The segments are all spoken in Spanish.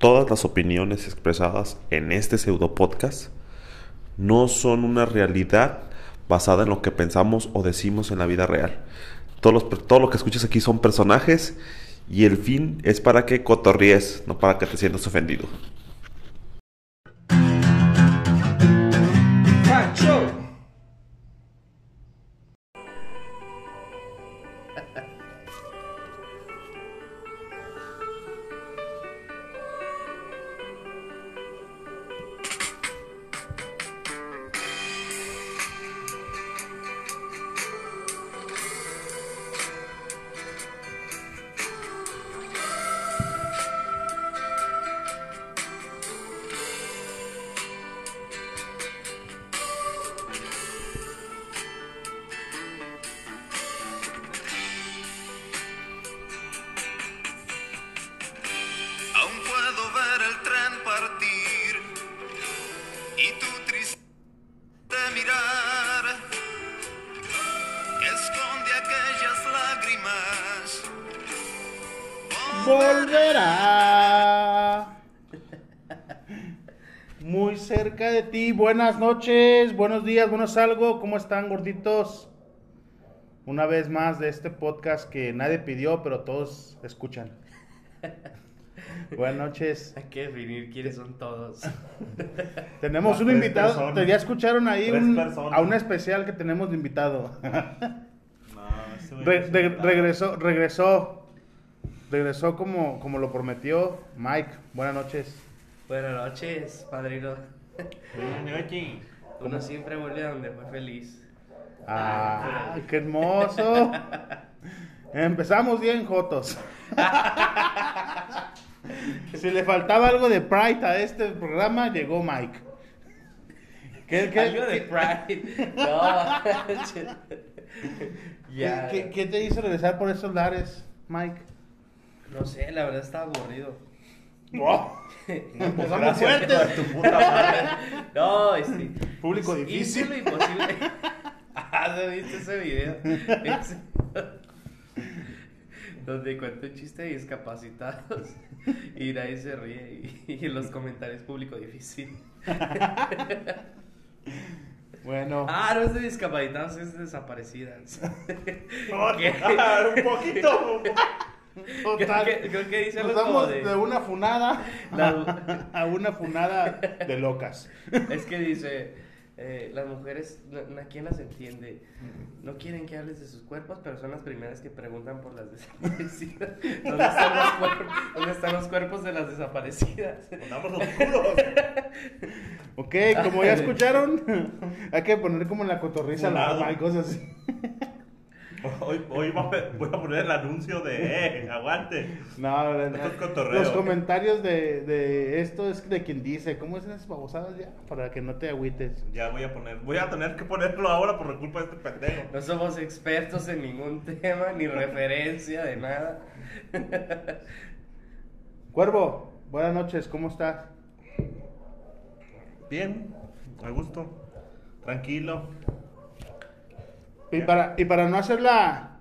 Todas las opiniones expresadas en este pseudo podcast no son una realidad basada en lo que pensamos o decimos en la vida real. Todo, los, todo lo que escuchas aquí son personajes y el fin es para que cotorríes, no para que te sientas ofendido. Noches, buenos días, buenos algo. ¿Cómo están, gorditos? Una vez más de este podcast que nadie pidió, pero todos escuchan. Buenas noches. Hay que definir quiénes son todos. Tenemos Las un invitado. personas. Ya escucharon ahí un- a un especial que tenemos de invitado. No, ese güey Re- no es de- invitado. regresó, regresó. Regresó como, como lo prometió Mike. Buenas noches. Buenas noches, padrino. Buenas noches. Uno siempre vuelve a donde fue feliz. Ah, qué hermoso. Empezamos bien, Jotos. si le faltaba algo de Pride a este programa, llegó Mike. ¿Qué, qué- Algo de Pride. No. ya. qué- qué te hizo regresar por esos lares, Mike? No sé, la verdad estaba aburrido. Gracias, fuertes. hijo de tu puta madre. No, este. Público hice difícil. lo imposible. Ah, ¿no viste ese video? Donde cuento un chiste de discapacitados y nadie se ríe y, en los comentarios público difícil. Bueno, Ah, no es de discapacitados, es de desaparecidas. No, un poquito. Total. creo que- creo que dice algo como de... de- una funada La- a una funada de locas. Es que dice, eh, las mujeres, ¿a quién las entiende? No quieren que hables de sus cuerpos, pero son las primeras que preguntan por las desaparecidas. ¿Dónde están los cuerpos, ¿Dónde están los cuerpos de las desaparecidas? Andamos oscuros. Ok, como ya escucharon, hay que poner como en la cotorriza la y cosas así. Hoy, hoy voy a voy a poner el anuncio de, eh, aguante. No, no, no. Esto es cotorreo. Los comentarios de, de esto es de quien dice, ¿cómo es esas babosadas ya? Para que no te agüites. Ya voy a poner, voy a tener que ponerlo ahora por culpa de este pendejo. No somos expertos en ningún tema, ni referencia de nada. Cuervo, buenas noches, ¿cómo estás? Bien, a gusto, tranquilo. Y para, y para no hacer la,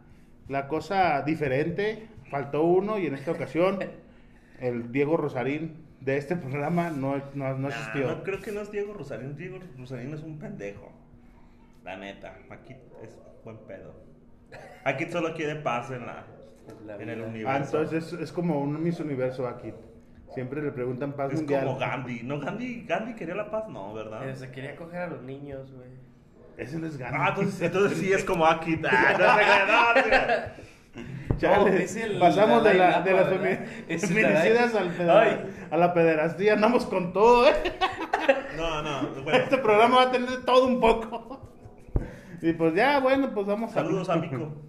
la cosa diferente, faltó uno y en esta ocasión el Diego Rosarín de este programa no, no, no Nah, asistió. no, creo que no es Diego Rosarín. Diego Rosarín es un pendejo. La neta, aquí es buen pedo. Aquí solo quiere paz en, la, La en el universo. Ah, entonces es, es como un Miss Universo aquí. Siempre le preguntan paz es mundial. como Gandhi. No, Gandhi, Gandhi quería la paz, no, ¿verdad? Pero se quería coger a los niños, güey. Ese no es Gandhi. Ah, entonces, entonces sí es como aquí. Ah, no, no, no. Chale, No, es el pasamos de, la, de las feminicidas al Ay. a la pederastía. Andamos con todo, ¿eh? No, no, bueno. Este programa va a tener todo un poco. Y pues ya, bueno, pues vamos a Saludos, amigo.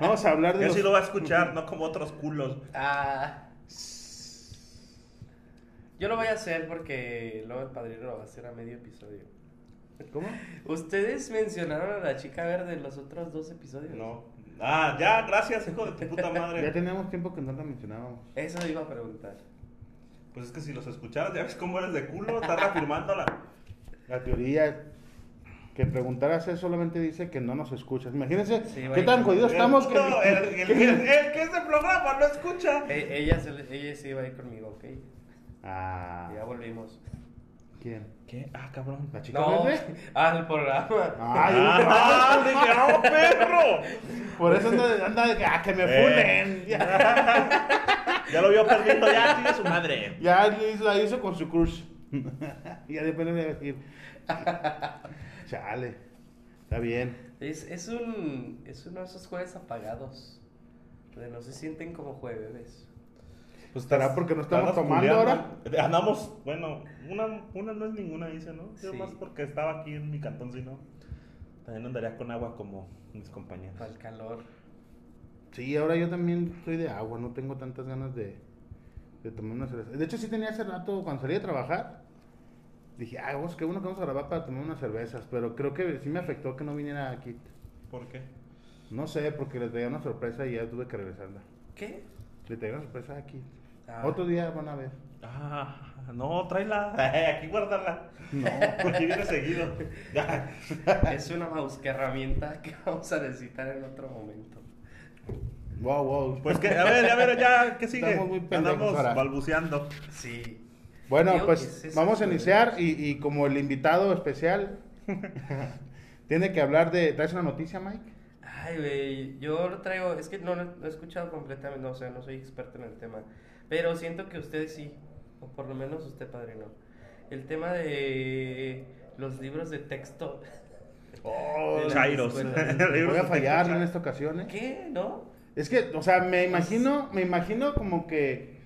Vamos a hablar de Yo los... sí lo va a escuchar, no como otros culos. Ah. Yo lo voy a hacer porque luego el padrino lo va a hacer a medio episodio. ¿Cómo? ¿Ustedes mencionaron a la chica verde en los otros dos episodios? No. Ah, ya, gracias, hijo de tu puta Ya madre. teníamos tiempo que no la mencionábamos. Eso iba a preguntar. Pues es que si los escucharas, ya ves cómo eres de culo, estás reafirmándola. La teoría que preguntaras eso solamente dice que no nos escuchas. Imagínense Sí, qué tan jodidos estamos que... No, el, el, el- el que este programa no escucha. E- ella, se ella sí iba a ir conmigo, ¿ok? Ah, Ya volvimos. ¿Quién? ¿Qué? Ah, cabrón. ¿La chica No, verde? al programa. Ay, ¡Ah! dije, ¡ah, perro! por eso anda, anda de que, ah, que me Eh. funen. Ya, Ya lo vio perdiendo, ya tiene su madre. ya la hizo con su crush. ya después le voy a decir. Chale. Está bien. Es, es un es uno de esos jueves apagados. Donde no se sienten como jueves. Pues ¿Estará porque no estamos tomando culeando. Andamos, bueno, una, una no es ninguna, dice, ¿no? Yo Sí. más porque estaba aquí en mi cantón, si no. También andaría con agua como mis compañeros. Para el calor. Sí, ahora yo también soy de agua, no tengo tantas ganas de, de tomar una cerveza. De hecho, sí tenía hace rato, cuando salí a trabajar, dije, ah, vamos, qué bueno que vamos a grabar para tomar unas cervezas, pero creo que sí me afectó que no viniera aquí. ¿Por qué? No sé, porque les traía una sorpresa y ya tuve que regresarla. ¿Qué? Le traía una sorpresa aquí. Ah. Otro día van a ver. Ah, no, tráela. Aquí guárdala. No. Porque viene seguido. Ya. Es una mouse que herramienta que vamos a necesitar en otro momento. Wow, wow. Pues que, a ver, a ver, ya, ¿qué sigue? Estamos muy pendejos Andamos ahora. balbuceando. Sí. Bueno, pues vamos a iniciar y, y como el invitado especial tiene que hablar de... ¿Traes una noticia, Mike? Ay, güey, yo lo traigo, es que no lo no he escuchado completamente, no, o sea, no soy experto en el tema, pero siento que ustedes sí, o por lo menos usted, padrino. El tema de los libros de texto. Oh, De Chairos. voy a fallar en esta ocasión, ¿eh? ¿Qué? ¿No? Es que, o sea, me imagino, me imagino como que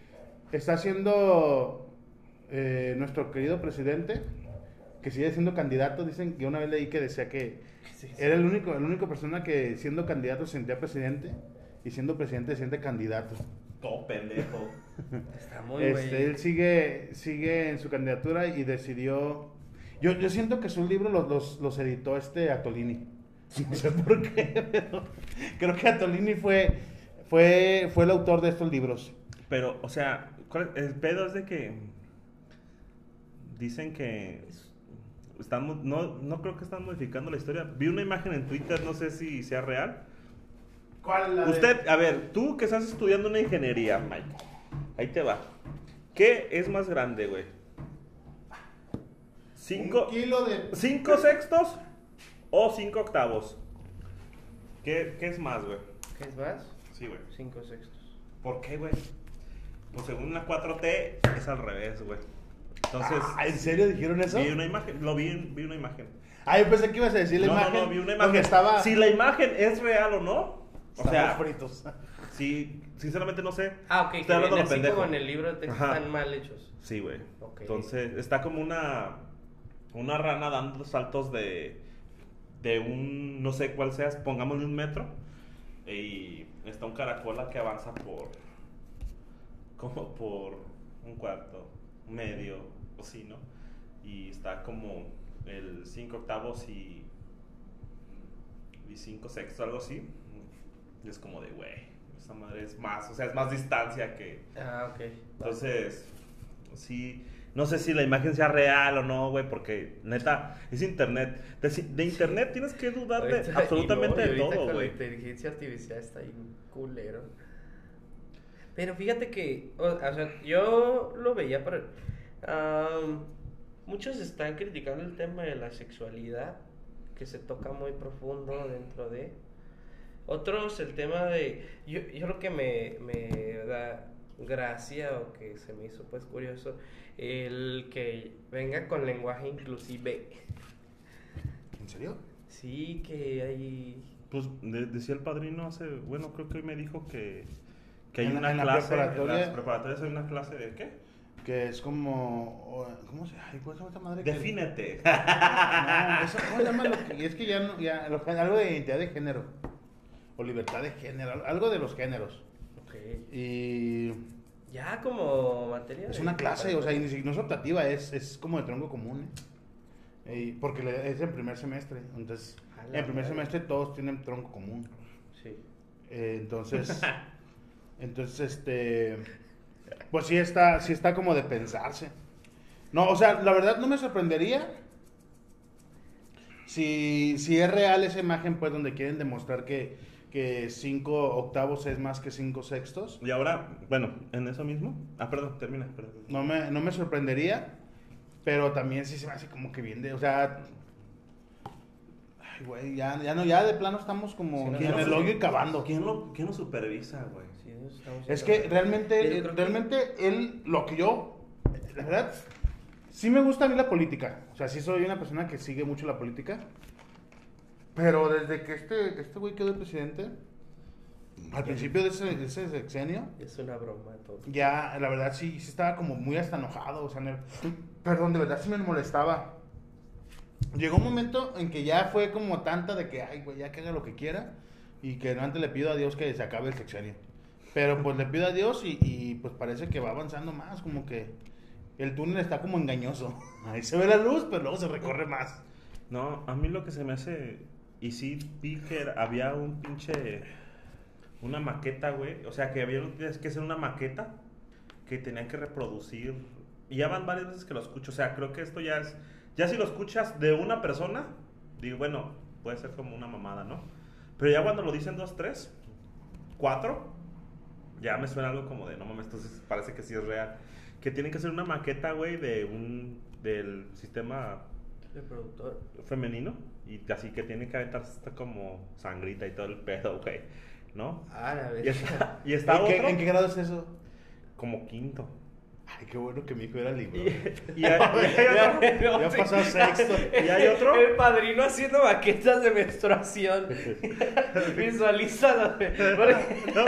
está haciendo eh, nuestro querido presidente, que sigue siendo candidato. Dicen que una vez leí que decía que Sí, sí. era el único, la única persona que siendo candidato se sentía presidente y siendo presidente se siente candidato. Todo pendejo. Está muy Este, él sigue, sigue en su candidatura y decidió. Yo, yo siento que sus libros los, los, los editó este Atolini. No sé por qué, pero creo que Atolini fue, fue, fue el autor de estos libros. Pero, o sea, ¿cuál- el pedo es de que dicen que estamos, no, no creo que están modificando la historia. Vi una imagen en Twitter, no sé si sea real. ¿Cuál? la de- Usted, a ver, tú que estás estudiando una ingeniería, Mike, ahí te va. ¿Qué es más grande, güey? ¿Cinco, Un kilo de. ¿Cinco sextos o cinco octavos? ¿Qué, qué es más, güey? ¿Qué es más? Sí, güey. Cinco sextos. ¿Por qué, güey? Pues según la 4T es al revés, güey. Entonces, Ah, ¿En serio dijeron eso? vi una imagen, lo vi, vi una imagen. Ah, yo pensé que ibas a decir la no, imagen. no, no, vi una imagen. estaba. Si la imagen es real o no, o sea, fritos. sí, sinceramente no sé. Ah, ok, que Estoy hablando así pendejo. como en el libro de texto Ajá. están mal hechos. Sí, güey. Ok. Entonces, está como una una rana dando saltos de de un no sé cuál sea, pongámosle un metro y está un caracola que avanza por como por un cuarto, medio o sí, ¿no? Y está como el 5 octavos y y 5 sextos, algo así. Y es como de, güey, esa madre es más, o sea, es más distancia que Ah, ok. entonces, sí, no sé si la imagen sea real o no, güey, porque neta, es internet. De, internet tienes que dudar de Ahorita- absolutamente no, de todo, güey. La inteligencia artificial está ahí culero. Pero fíjate que, o, o sea, yo lo veía am, muchos están criticando el tema de la sexualidad, que se toca muy profundo dentro de... Otros el tema de... Yo, yo lo que me, me da gracia o que se me hizo pues curioso, el que venga con lenguaje inclusive. ¿En serio? Sí, que hay... Pues de- decía el padrino hace, bueno, creo que hoy me dijo que, que hay En la- una en la clase, en preparatoria- las preparatorias hay una clase de qué? Que es como. ¿Cómo se ay, ¿Cuál se llama esta madre? que- Defínete. No, eso, ¿cómo se llama? Lo que, es que ya, no, ya lo- algo de identidad de género. O libertad de género. Algo de los géneros. Ok. Y. Ya como materia. Es una clase, o sea, y no es optativa, es, es como de tronco común. ¿eh? Y porque es en primer semestre. Entonces, en primer madre. semestre todos tienen tronco común. Sí. Eh, entonces, entonces, este, pues sí está, sí está como de pensarse. No, o sea, la verdad no me sorprendería si, si es real esa imagen, pues, donde quieren demostrar que, que que cinco octavos es más que cinco sextos. Y ahora, bueno, en eso mismo. Ah, perdón, termina. perdón. No me, no me sorprendería, pero también sí se me hace como que bien de, o sea... Ay, güey, ya, ya no, ya de plano estamos como Sí, no, en no, el hoyo y cavando. ¿Quién lo, quién lo supervisa, güey? Sí, Es que realmente, creo que- realmente él, lo que yo, la verdad, sí me gusta a mí la política. O sea, sí soy una persona que sigue mucho la política. Pero desde que este, este güey quedó presidente, al principio de ese, de ese sexenio, Es una broma todo. ya, la verdad, sí, sí estaba como muy hasta enojado. O sea, perdón, de verdad sí me molestaba. Llegó un momento en que ya fue como tanta de que, ay, güey, ya que haga lo que quiera. Y que antes le pido a Dios que se acabe el sexenio. Pero pues le pido a Dios y, y, pues parece que va avanzando más. Como que el túnel está como engañoso. Ahí se ve la luz, pero luego se recorre más. No, a mí lo que se me hace. Y sí vi había un pinche. Una maqueta, güey. O sea, que había que hacer una maqueta que tenían que reproducir. Y ya van varias veces que lo escucho. O sea, creo que esto ya es. Ya si lo escuchas de una persona, digo, bueno, puede ser como una mamada, ¿no? Pero ya cuando lo dicen dos, tres, cuatro, ya me suena algo como de, no mames, entonces parece que sí es real. Que tienen que hacer una maqueta, güey, de un. del sistema Reproductor. femenino y así que tiene que aventarse hasta como sangrita y todo el pedo, güey, ¿no? Ah, la Y está, y está ¿En, qué, otro en qué grado es eso? como quinto. Ay, qué bueno que mi hijo era libro. Y, y hay, y hay otro, Ya pasó a sexto. ¿Y hay otro? El padrino haciendo maquetas de menstruación. Visualízalo. no,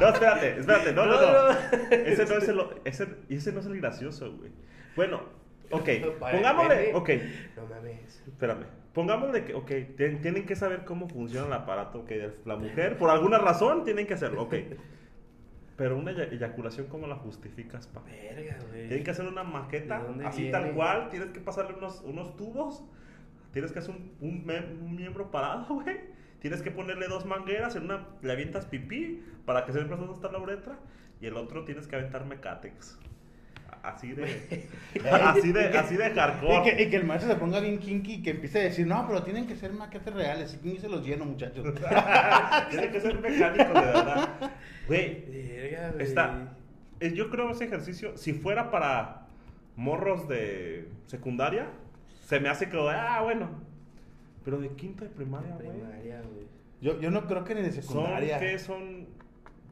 no, espérate, espérate, no, no, No, no. no. Ese no es el, ese, y ese no es el gracioso, güey. Bueno, ok, pongámosle, ok, No mames. espérame. Pongámosle que, ok, tien- tienen que saber cómo funciona el aparato, que la mujer, por alguna razón, tienen que hacerlo, ok. Pero una eya- eyaculación, ¿cómo la justificas, pa? Verga, güey. Tienen que hacer una maqueta, ¿De dónde así viene? tal cual. Tienes que pasarle unos, unos tubos. Tienes que hacer un, un, miembro parado, güey. Tienes que ponerle dos mangueras. En una le avientas pipí para que se dónde está la uretra. Y el otro tienes que aventar mecatex. Así de. así de, así de Y hardcore. que, y que el maestro se ponga bien kinky y que empiece a decir, no, pero tienen que ser maquetes reales. Y se los lleno, muchachos. Tiene que ser mecánico, de verdad. Güey. Está. eh, Yo creo ese ejercicio, si fuera para morros de secundaria, se me hace que, ah, bueno. Pero de quinta de primaria, güey. Primaria, güey. Yo, yo no creo que ni de Son, secundaria. ¿qué son?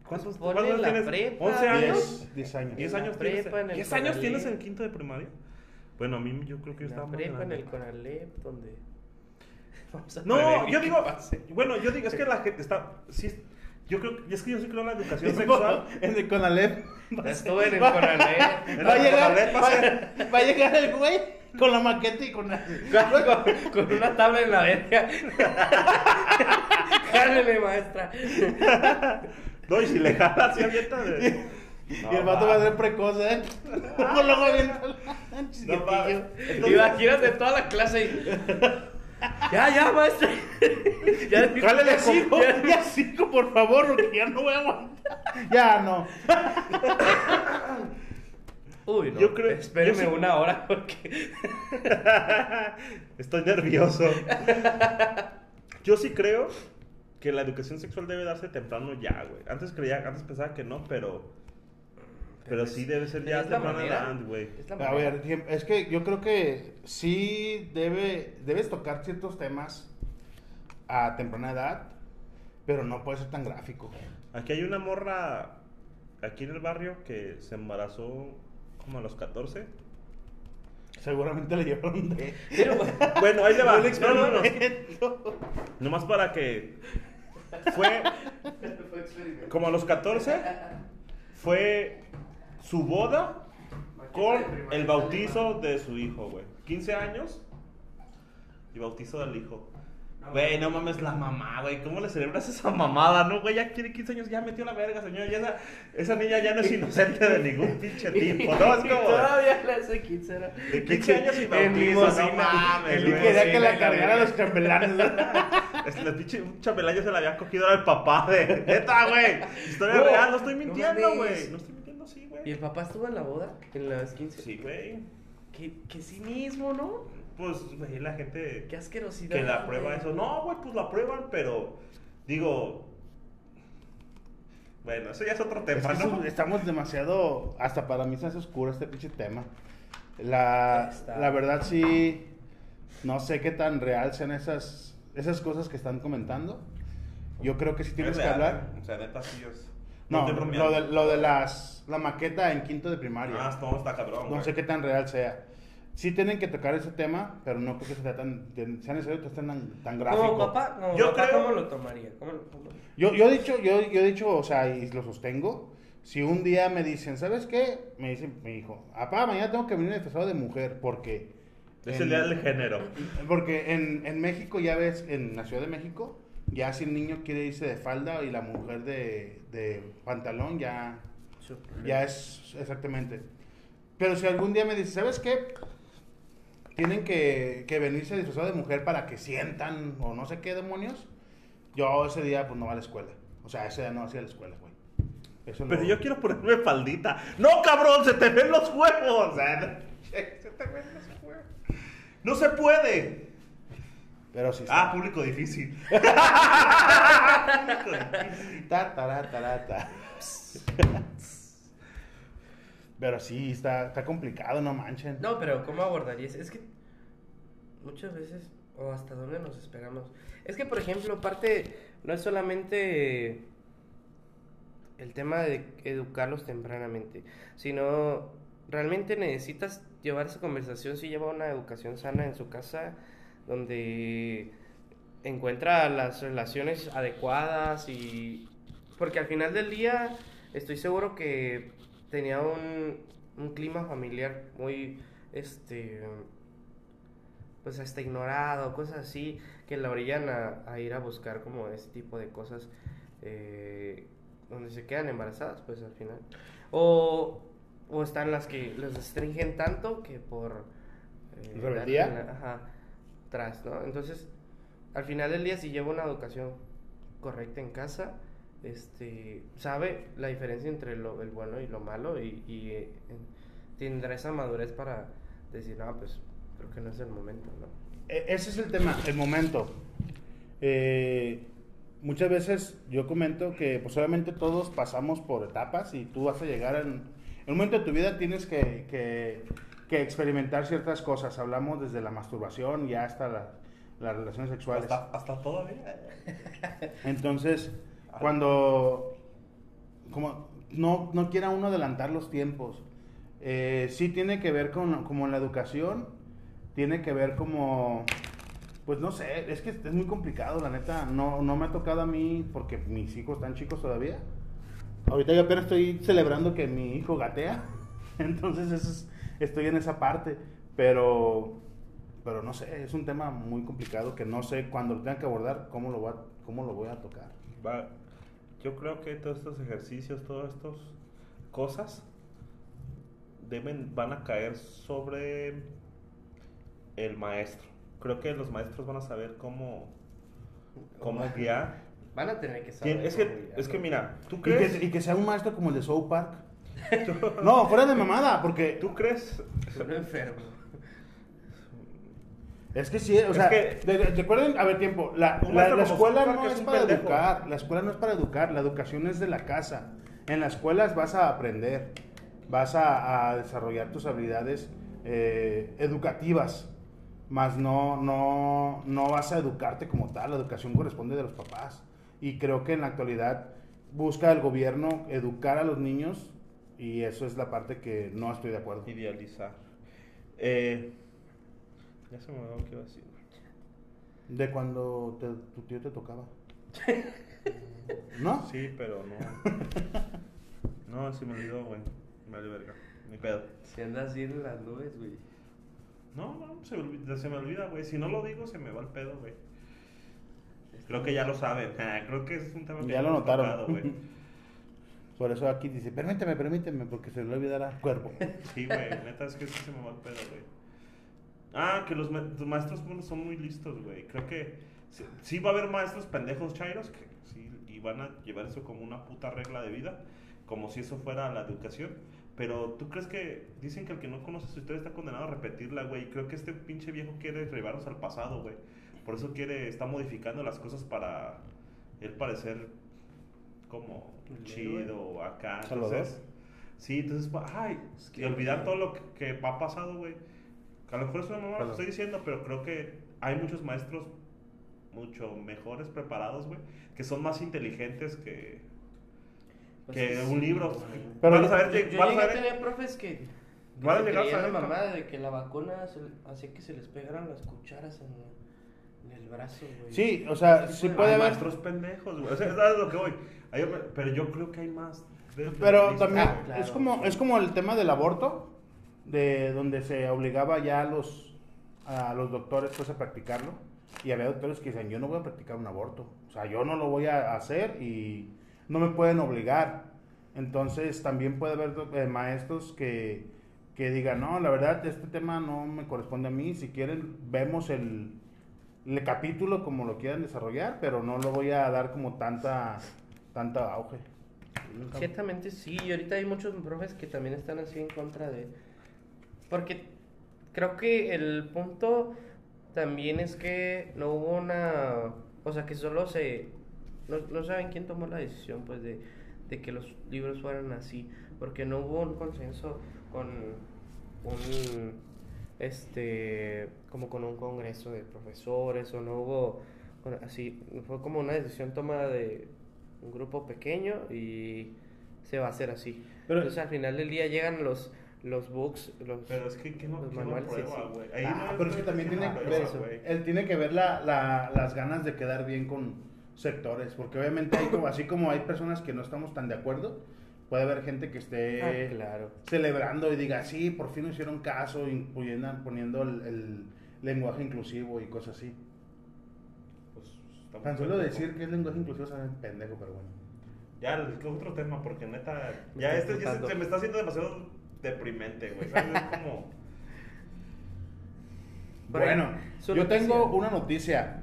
¿Cuántos, Ponle cuántos años la tienes? prepa. ¿11 años? 10, 10 años. 10 En la años prepa, tienes. en el 10 años tienes en quinto de primaria? Bueno, a mí yo creo que yo En estaba prepa, en el Conalep, donde... No, yo digo, pase. bueno, yo digo, es que la gente está, sí, yo creo, es que yo sí creo en la educación sexual. en el Conalep. Estuve en el Conalep. Va a llegar, Conalep va va a llegar el güey con la maqueta y con la... con, con una tabla en la verga. Jálele, maestra. No, y si le jalas así avienta de... y el vato va a ser precoz, ¿eh? Avienta el No, Imagínate toda la clase y... Ya, ya, maestra. ya dijo Jálele cinco. ya- Ya cinco, por favor, porque ya no voy a aguantar. Ya no. Uy, no. Yo creo- Espéreme yo sí- una hora porque... Estoy nervioso. Yo sí creo que la educación sexual debe darse temprano ya, güey. Antes creía, antes pensaba que no, pero... Pero sí debe ser ya temprano manera. edad, güey. A ver, es que yo creo que sí debe, debes tocar ciertos temas a temprana edad, pero no puede ser tan gráfico. Aquí hay una morra aquí en el barrio que se embarazó como a los 14. Seguramente le llevaron de... Pero, Bueno, ahí le va. No, no. Nomás para que fue como a los 14 fue su boda con el bautizo de su hijo, güey. 15 años y bautizo del hijo. Güey, no mames la mamá, güey. ¿Cómo le celebras esa mamada, no, güey? Ya tiene 15 años, ya metió la verga, señor. Ya esa, esa niña ya no es inocente de ningún pinche tipo, ¿no? Es como... todavía le hace 15 era- De 15 años y bautizo, no mames, güey. quería que la la cargara a verga. los chambelanes. Es el pinche chambelán se la había cogido el papá de. Neta, güey. Historia real, no estoy mintiendo, güey. No, estoy mintiendo, sí, güey. ¿Y el papá estuvo en la boda? En las 15. Sí, güey. Qué, qué cinismo, ¿no? Pues, güey, la gente Qué asquerosidad. que la prueba eso. No, güey, pues la prueban, pero. Digo, Bueno, eso ya es otro Es tema, que ¿no? es- estamos demasiado. Hasta para mí se hace oscuro este pinche tema. La, la verdad, sí. No sé qué tan real sean esas, esas cosas que están comentando. Yo creo que sí tienes Es que real, hablar. ¿eh? O sea, neta, sí es. No, estoy lo de, lo de las, la maqueta en quinto de primaria. Ah, esto está cabrón. no güey. sé qué tan real sea. Sí tienen que tocar ese tema, pero no creo que sea tan, sea necesario que esté tan, tan gráfico. Como papá, como Yo papá, creo- ¿cómo lo tomaría? ¿Cómo lo- cómo- Yo, yo he dicho, yo, yo he dicho, o sea, y lo sostengo. Si un día me dicen, ¿sabes qué? Me dice mi hijo, papá, mañana tengo que venir disfrazado de mujer, porque. Es en- el día del género. Porque en, en México, ya ves, en la Ciudad de México, ya si el niño quiere irse de falda y la mujer de, de pantalón, ya, ya es exactamente. Pero si algún día me dice, ¿sabes qué? Tienen que, que venirse disfrazado de mujer para que sientan o no sé qué demonios. Yo ese día pues no va a la escuela. O sea, ese día no hacía la escuela, güey. Eso Pero lo- yo quiero ponerme faldita. ¡No, cabrón! ¡Se te ven los huevos! O sea, se te ven los huevos. ¡No se puede! Pero sí. Ah, público difícil. Ta, tará, tará, ta. Pero sí, está, está complicado, no manchen. No, pero ¿cómo abordarías? Es que muchas veces, o hasta dónde nos esperamos. Es que, por ejemplo, parte, no es solamente el tema de educarlos tempranamente, sino realmente necesitas llevar esa conversación si lleva una educación sana en su casa, donde encuentra las relaciones adecuadas y... Porque al final del día estoy seguro que tenía un, un clima familiar muy, este, pues hasta ignorado, cosas así, que la orillan a, a ir a buscar como ese tipo de cosas eh, donde se quedan embarazadas, pues al final. O, o están las que los restringen tanto que por... eh, ¿Rebeldía? la- Ajá, tras, ¿no? Entonces, al final del día, si lleva una educación correcta en casa, este, sabe la diferencia entre lo, el bueno y lo malo y, y, eh, tendrá esa madurez para decir, no, pues creo que no es el momento, ¿no? E- Ese es el tema, el momento. Eh, muchas veces yo comento que pues obviamente todos pasamos por etapas y tú vas a llegar en, en un momento de tu vida tienes que, que- que experimentar ciertas cosas. Hablamos desde la masturbación y hasta la- las relaciones sexuales. Hasta, hasta todavía. Entonces, cuando como no, no quiera uno adelantar los tiempos, eh, sí tiene que ver con como la educación, tiene que ver como, pues no sé, es que es muy complicado, la neta, no, no me ha tocado a mí porque mis hijos están chicos todavía. Ahorita yo apenas estoy celebrando que mi hijo gatea, entonces eso es- estoy en esa parte, pero, pero no sé, es un tema muy complicado que no sé cuando lo tenga que abordar cómo lo voy a, cómo lo voy a tocar. Va, yo creo que todos estos ejercicios, todas estas cosas deben, van a caer sobre el maestro. Creo que los maestros van a saber cómo, cómo guiar. Van a tener que saber. Es que, es que mira, ¿tú Y crees? que, y que sea un maestro como el de South Park. No, fuera de mamada, porque ¿Tú crees? Son enfermos. Es que sí, o Es sea, que- de- de- recuerden, a ver, tiempo, la, la- escuela no es para pendejo. educar, la escuela no es para educar, la educación es de la casa. En las escuelas vas a aprender, vas a, a desarrollar tus habilidades eh, educativas, más no, no, no vas a educarte como tal, la educación corresponde de los papás. Y creo que en la actualidad busca el gobierno educar a los niños y eso es la parte que no estoy de acuerdo. Idealizar. Eh, ya se me olvidó qué iba a decir. De cuando te- tu tío te tocaba. ¿No? Sí, pero no. No, se me olvidó, güey. Me vale verga. Ni pedo. Si andas así en las nubes, güey. No, no, se me olvida, se me olvida, güey. Si no lo digo, se me va el pedo, güey. Creo que ya lo saben. Ah, Creo que es un tema que Ya lo hemos notaron. tocado, güey. Por eso aquí dice, permíteme, permíteme, porque se le olvidará el cuerpo. Sí, güey. Neta, es que sí se me va el pedo, güey. Ah, que los, ma- los maestros bueno, son muy listos, güey. Creo que sí, sí va a haber maestros pendejos chairos que sí, y van a llevar eso como una puta regla de vida, como si eso fuera la educación. Pero tú crees que dicen que el que no conoce su historia está condenado a repetirla, güey. Creo que este pinche viejo quiere llevarnos al pasado, güey. Por eso quiere, está modificando las cosas para él parecer como El chido acá. Entonces, sí, entonces, pa- ay, Es que- y olvidar todo lo que, que ha pasado, güey. Que a lo mejor es una mamá lo que estoy diciendo, pero creo que hay muchos maestros mucho mejores preparados, güey, que son más inteligentes que, Pues que sí, un libro. güey. Pero Van a yo- saber, Yo, lleg- yo a llegué a saber- tener profes que, que Van a llegar a la cómo- de que la vacuna hacía que se les pegaran las cucharas en, en el brazo, güey. Sí, o sea, sí puede hay haber. maestros pendejos, güey. O sea, ¿sabes lo que voy? Hay- pero yo creo que hay más. de- Pero de- también Ah, claro. es como es como el tema del aborto, de donde se obligaba ya a los a los doctores pues a practicarlo y había doctores que decían yo no voy a practicar un aborto, o sea yo no lo voy a hacer y no me pueden obligar. Entonces también puede haber eh, maestros que que digan no la verdad este tema no me corresponde a mí, si quieren vemos el el capítulo como lo quieran desarrollar, pero no lo voy a dar como tanta tanta auge. Ciertamente sí, y ahorita hay muchos profes que también están así en contra de... Porque creo que el punto también es que no hubo una... O sea, que solo se... No, no saben quién tomó la decisión, pues, de, de que los libros fueran así. Porque no hubo un consenso con un... Este... Como con un congreso de profesores, o no hubo... bueno, así, fue como una decisión tomada de un grupo pequeño y se va a hacer así. Pero- Entonces al final del día llegan los los books, los Pero es que, que no, los manuales, sí, prueba, sí. güey. Ahí Ah, no pero es que también tiene que ver, eso, él tiene que ver la, la- las ganas de quedar bien con sectores, porque obviamente hay como, así como hay personas que no estamos tan de acuerdo, puede haber gente que esté Ah, claro. celebrando y diga, sí, por fin nos hicieron caso, incluyendo, poniendo el, el lenguaje inclusivo y cosas así. Pues, Tan solo pendejo. decir que es lenguaje inclusivo es pendejo, pero bueno. Ya, el- otro tema, porque neta. Ya este ya se, se me está haciendo demasiado deprimente, güey. ¿Sabes? Es como. Bueno, yo noticia. tengo una noticia.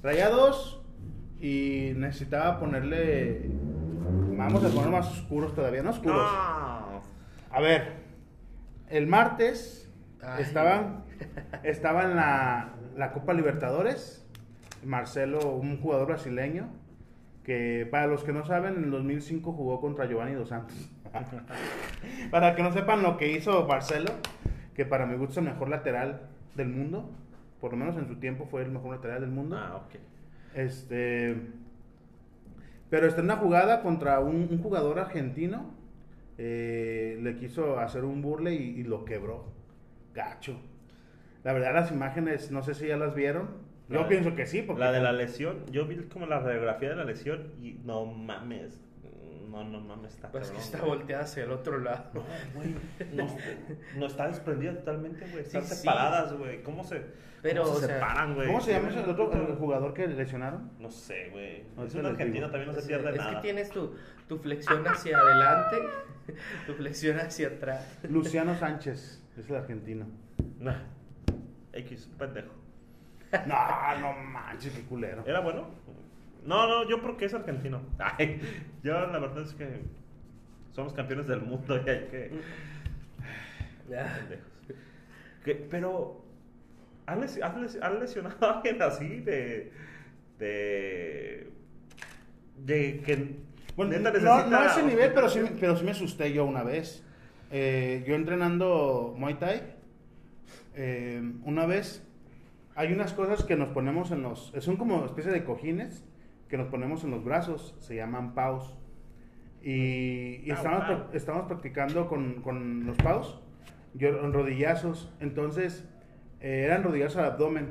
Traía dos y necesitaba ponerle... Vamos a poner más oscuros todavía, no oscuros. No. A ver, el martes Ay. estaba, estaba en la, la Copa Libertadores. Marcelo, un jugador brasileño, que para los que no saben, en el 2005 jugó contra Giovanni Dos Santos. para que no sepan lo que hizo Marcelo, que para mi gusto es el mejor lateral del mundo. Por lo menos en su tiempo fue el mejor lateral del mundo. Ah, ok. Este. Pero está en una jugada contra un, un jugador argentino. eh, le quiso hacer un burle y, y lo quebró. Gacho. La verdad, las imágenes, no sé si ya las vieron. Yo La de- pienso que sí, porque. La de la lesión, yo vi como la radiografía de la lesión y no mames. No, no mames, está Pues que cabrón, está güey. volteada hacia el otro lado. No, güey. No, no está desprendida totalmente, güey. Están Sí, sí. separadas, güey. ¿Cómo se, Pero, cómo o se sea, separan, güey? ¿Cómo se llama ese otro el jugador que lesionaron? No sé, güey. No, Es un argentino, digo. también no se Es- pierde es nada. que tienes tu, tu flexión hacia adelante, tu flexión hacia atrás. Luciano Sánchez, es el argentino. Nah. X, pendejo. No, no manches, qué culero. ¿Era bueno? No, no, yo porque es argentino. Ay, yo la verdad es que somos campeones del mundo y hay que... Que- pero, ¿han, lesi- han lesi- han lesionado a alguien así de... de... de que... Bueno, neta no, necesita no a ese nivel, pero sí, pero sí me asusté yo una vez. Eh, yo entrenando Muay Thai, eh, una vez, hay unas cosas que nos ponemos en los, son como especie de cojines que nos ponemos en los brazos, se llaman paus. Y, y Pau, estamos, pau. estamos practicando con, con los paus, yo en rodillazos, entonces eh, eran rodillazos al abdomen.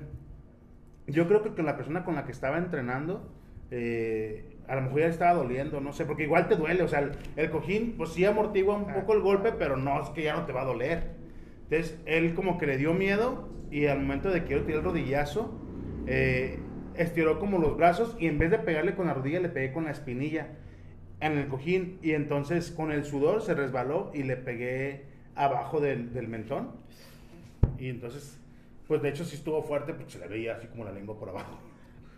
Yo creo que con la persona con la que estaba entrenando, eh, a lo mejor ya le estaba doliendo, no sé, porque igual te duele, o sea, el, el cojín, pues sí amortigua un poco el golpe, pero no es que ya no te va a doler. Entonces, él como que le dio miedo y al momento de que yo tiré el rodillazo, eh, estiró como los brazos y en vez de pegarle con la rodilla, le pegué con la espinilla en el cojín y entonces con el sudor se resbaló y le pegué abajo del, del mentón. Y entonces, pues de hecho sí estuvo fuerte porque se le veía así como la lengua por abajo.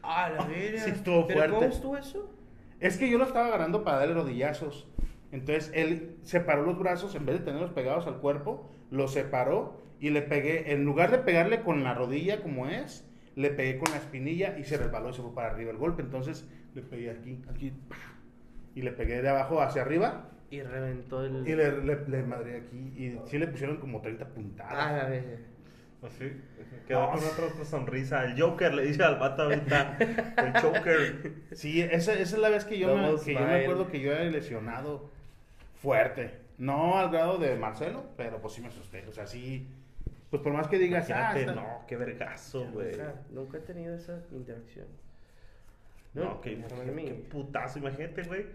Ah, la verga. Sí, estuvo ¿Pero fuerte. ¿Cómo estuvo eso? Es que yo lo estaba agarrando para darle rodillazos. Entonces él separó los brazos, en vez de tenerlos pegados al cuerpo, los separó y le pegué, en lugar de pegarle con la rodilla como es, le pegué con la espinilla y se resbaló y se fue para arriba el golpe. Entonces le pegué aquí, aquí. y le pegué de abajo hacia arriba Y reventó el. y le, le, le madré aquí y sí le pusieron como 30 puntadas. Ah, a ver. Así. Quedó con otra, otra sonrisa. El Joker le dice al vato ahorita. El Joker. Sí, esa, esa es la vez que yo, me, que yo me acuerdo que yo era lesionado fuerte. No al grado de Marcelo, pero pues sí me asusté. O sea, sí. Pues por más que digas, ah, está- no, qué vergazo, güey. Nunca, nunca he tenido esa interacción. No, qué, para qué- mí. qué putazo. Imagínate, güey.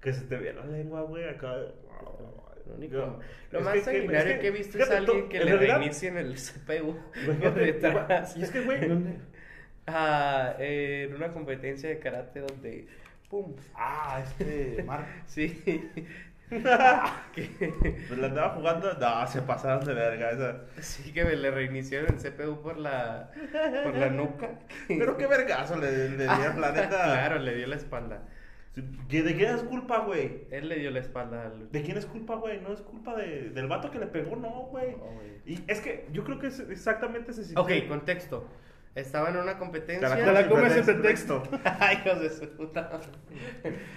Que se te vea la lengua, güey, acá. Lo, único- Yo- lo es más que- que- sanguinario que, he visto es alguien tú- que le realidad- reinicien el CPU. Y es que, güey, Ah, eh, en una competencia de karate donde. ¡Pum! Ah, este, Mark. Sí. Pues la andaba jugando. No, se pasaron de verga. Esa. sí, que me le reiniciaron el CPU por la, por la nuca. Pero qué vergazo le, le dieron, la neta. claro, le dio la espalda. ¿Que ¿De quién es culpa, güey? Él le dio la espalda al. ¿De quién es culpa, güey? No es culpa de, del vato que le pegó, no, güey. No. Y es que yo creo que es exactamente ese Ok, contexto. Estaba en una competencia. Te la comes en pretexto. Ay, hijos de su puta.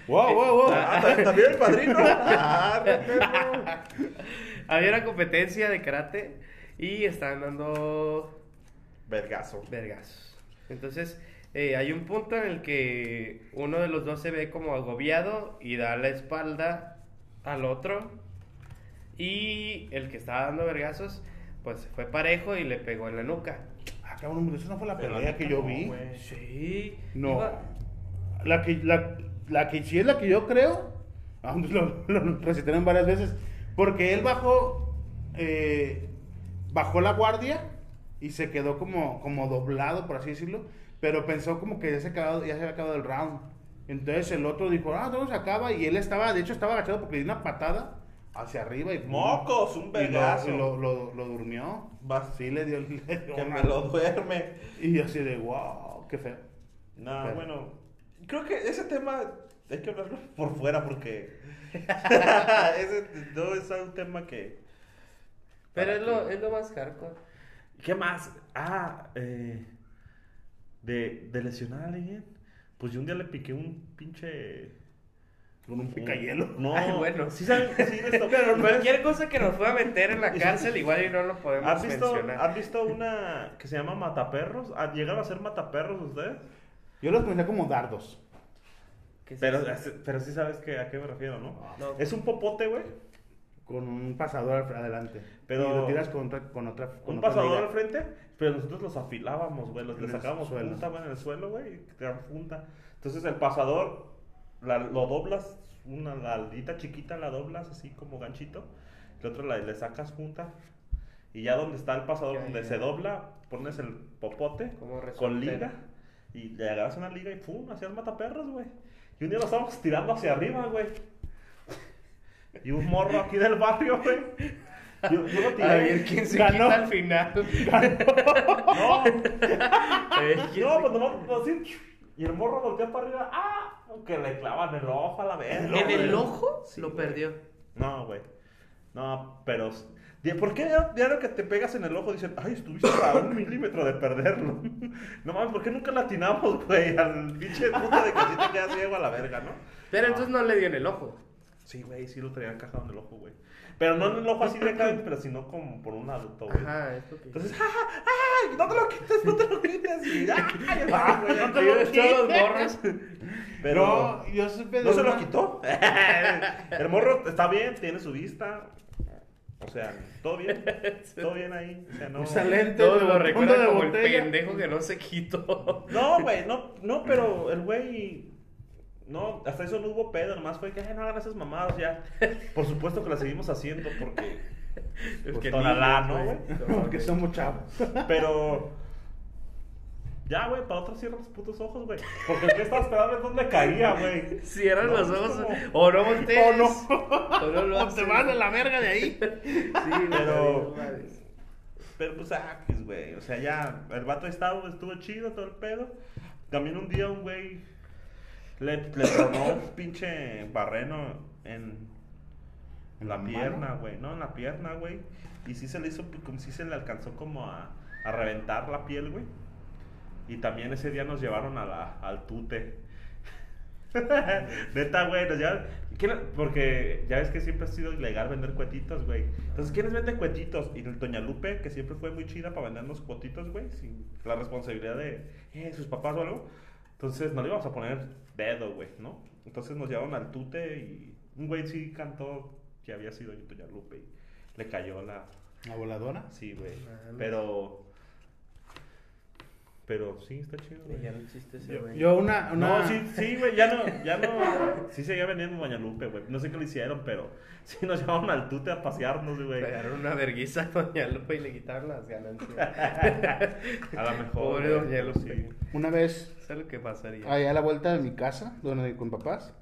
Wow, wow, wow. Ah, ¿también- también el padrino. Ah. Había una competencia de karate y estaban dando Vergazo. vergazos. Entonces, eh, hay un punto en el que uno de los dos se ve como agobiado y da la espalda al otro. Y el que estaba dando vergazos, pues fue parejo y le pegó en la nuca. Cabrón, esa no fue la Pero pelea la que yo no, vi. güey. Sí. No. Iba- La que, la, la que sí es la que yo creo, lo, lo recitaron varias veces, porque él bajó, eh, bajó la guardia y se quedó como, como doblado, por así decirlo, pero pensó como que ya se, acabado, ya se había acabado el round. Entonces el otro dijo, ah, todo se acaba, y él estaba, de hecho estaba agachado porque le dio una patada hacia arriba y. Mocos, un vergazo. y lo, lo- lo durmió. Vas. Sí, le dio, le dio Que una- me lo duerme. Y así de, wow, qué feo. No, bueno. Creo que ese tema hay que hablarlo por fuera porque. ese no es un tema que. Pero es lo, es lo más hardcore. ¿Qué más? Ah, eh, de, de lesionar a alguien. Pues yo un día le piqué un pinche. Con un picayelo. No, Ay, bueno. Sí, saben, sí, tocó. Cualquier cosa que nos pueda meter en la cárcel, igual y no lo podemos ¿Has visto, mencionar. ¿Has visto una que se llama Mataperros? ¿Han llegado a ser Mataperros ustedes? Yo los pensé como dardos. ¿Qué es Pero, pero sí sabes que, a qué me refiero, ¿no? No. Es un popote, güey. Con un pasador adelante. Pero- Y lo tiras con otra. Con otra con Un otra pasador al frente, pero nosotros los afilábamos, güey. Los le sacábamos punta, güey, en el suelo, güey. Y te dan punta. Entonces el pasador la- lo doblas, una la aldita chiquita la doblas así como ganchito. El otro la- le sacas junta. Y ya donde está el pasador, Ya, donde ya. se dobla, pones el popote con liga. Y le agarras una liga y ¡pum! Hacías mataperros, güey. Y un día lo estábamos tirando hacia arriba, güey. Y un morro aquí del barrio, güey. Yo, yo lo tiré. A ver quién se Ganó. quita al final. No, Eh, ¿quién no, pues nomás así. Y el morro voltea para arriba. ¡Ah! Que le clavan el ojo a la vez. ¿En el ojo? lo perdió. No, güey. No, pero. ¿Por qué diario que te pegas en el ojo dicen, ay, estuviste a un milímetro de perderlo? No mames, ¿por qué nunca latinamos, güey? Al pinche puto de que así te quedas ciego a la verga, ¿no? Pero entonces no le dio en el ojo. Sí, güey, sí lo traía encajado en el ojo, güey. Pero no en el ojo así de acá, pero sino como por un adulto, güey. Ajá, es lo que. Entonces, ¡ah, ah, no te lo quites, no te lo quites! Y, ¡ay, Ah, güey, no te lo todos los quites. morros. Pero No, yo supe de no se lo una- quitó. El morro está bien, tiene su vista. O sea, todo bien. Todo bien ahí. O sea, no. Usa lentes Todos de lo de como el botella. pendejo que no se quitó. No, güey, no, no, pero el güey. No, hasta eso no hubo pedo, nomás fue que "Ay, no hagan esas mamadas ya. Por supuesto que las seguimos haciendo porque. Es Pues que tonalá, niños, ¿no, güey? Porque somos chavos. Pero. Ya, güey, para otra cierra los putos ojos, güey. Porque el que estaba esperando es donde caía, güey. Cierran No, los ojos. como- O no voltees. O no. O no lo O te van a la verga de ahí. Sí, Pero-. Pero pues, ah, pues, güey. O sea, ya, el vato estaba, estuvo chido todo el pedo. También un día un güey le, le tronó un pinche barreno en, ¿En la la pierna, güey. No, en la pierna, güey. Y sí se le hizo, como si se le alcanzó como a, a reventar la piel, güey. Y también ese día nos llevaron a la, al tute. Neta, güey, nos llevan- ¿quién- Porque ya ves que siempre ha sido ilegal vender cuetitos, güey. Entonces, ¿quiénes venden cuetitos? Y el Doña Lupe, que siempre fue muy chida para vendernos cuetitos, güey, sin la responsabilidad de eh, sus papás o algo. Entonces, no le íbamos a poner dedo, güey, ¿no? Entonces nos llevaron al tute y un güey sí cantó que había sido Doña Lupe y le cayó la. ¿La voladora? Sí, güey. Pero. Pero sí, está chido, güey. Ya no existe ese Yo, güey. yo una, una... No, sí, sí, güey, ya no, ya no. Sí seguía vendiendo Guadalupe, güey. No sé qué le hicieron, pero sí nos llevaron al tute a pasearnos, güey. Pegaron una verguiza a Doña Lupe y le quitaron las ganancias. A lo mejor. Pobre güey, Doña Lupe. sí. Una vez, es lo que pasaría. allá a la vuelta de mi casa, donde con papás,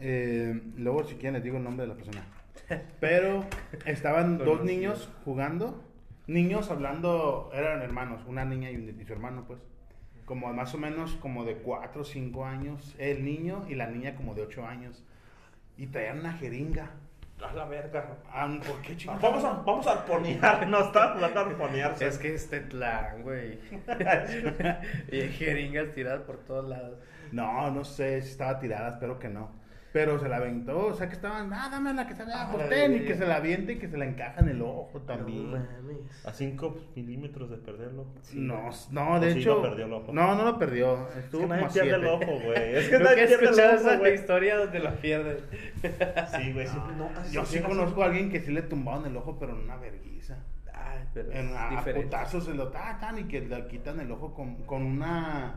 eh, luego si quieren les digo el nombre de la persona. Pero estaban dos niños jugando, niños hablando, eran hermanos, una niña y, un- y su hermano, pues. Como más o menos como de 4 o 5 años, el niño y la niña como de 8 años. Y traían una jeringa. A la verga. Ah, ¿Por qué chingados? Vamos a, vamos a arponear. No, estaba jugando a arponearse. Es que es Tetlán, güey. y jeringas tiradas por todos lados. No, no sé si estaba tirada, espero que no. Pero se la aventó, o sea que estaban, ah, dame la que se vea por Ay. ten", y que se la aviente y que se la encaja en el ojo también. No mames. A 5 milímetros de perderlo. No, no, de O sí hecho. lo perdió el ojo. No, no lo perdió. Es Estuvo que nadie como pierde el ojo, güey. Es que nadie pierde el ojo, esa historia donde lo pierden. Sí, güey, siempre no. casi Yo sí siempre conozco a alguien que sí le tumbaron el ojo, pero en una verguiza. Ay, pero En es a, putazos se lo tatan y que le quitan el ojo con, con una.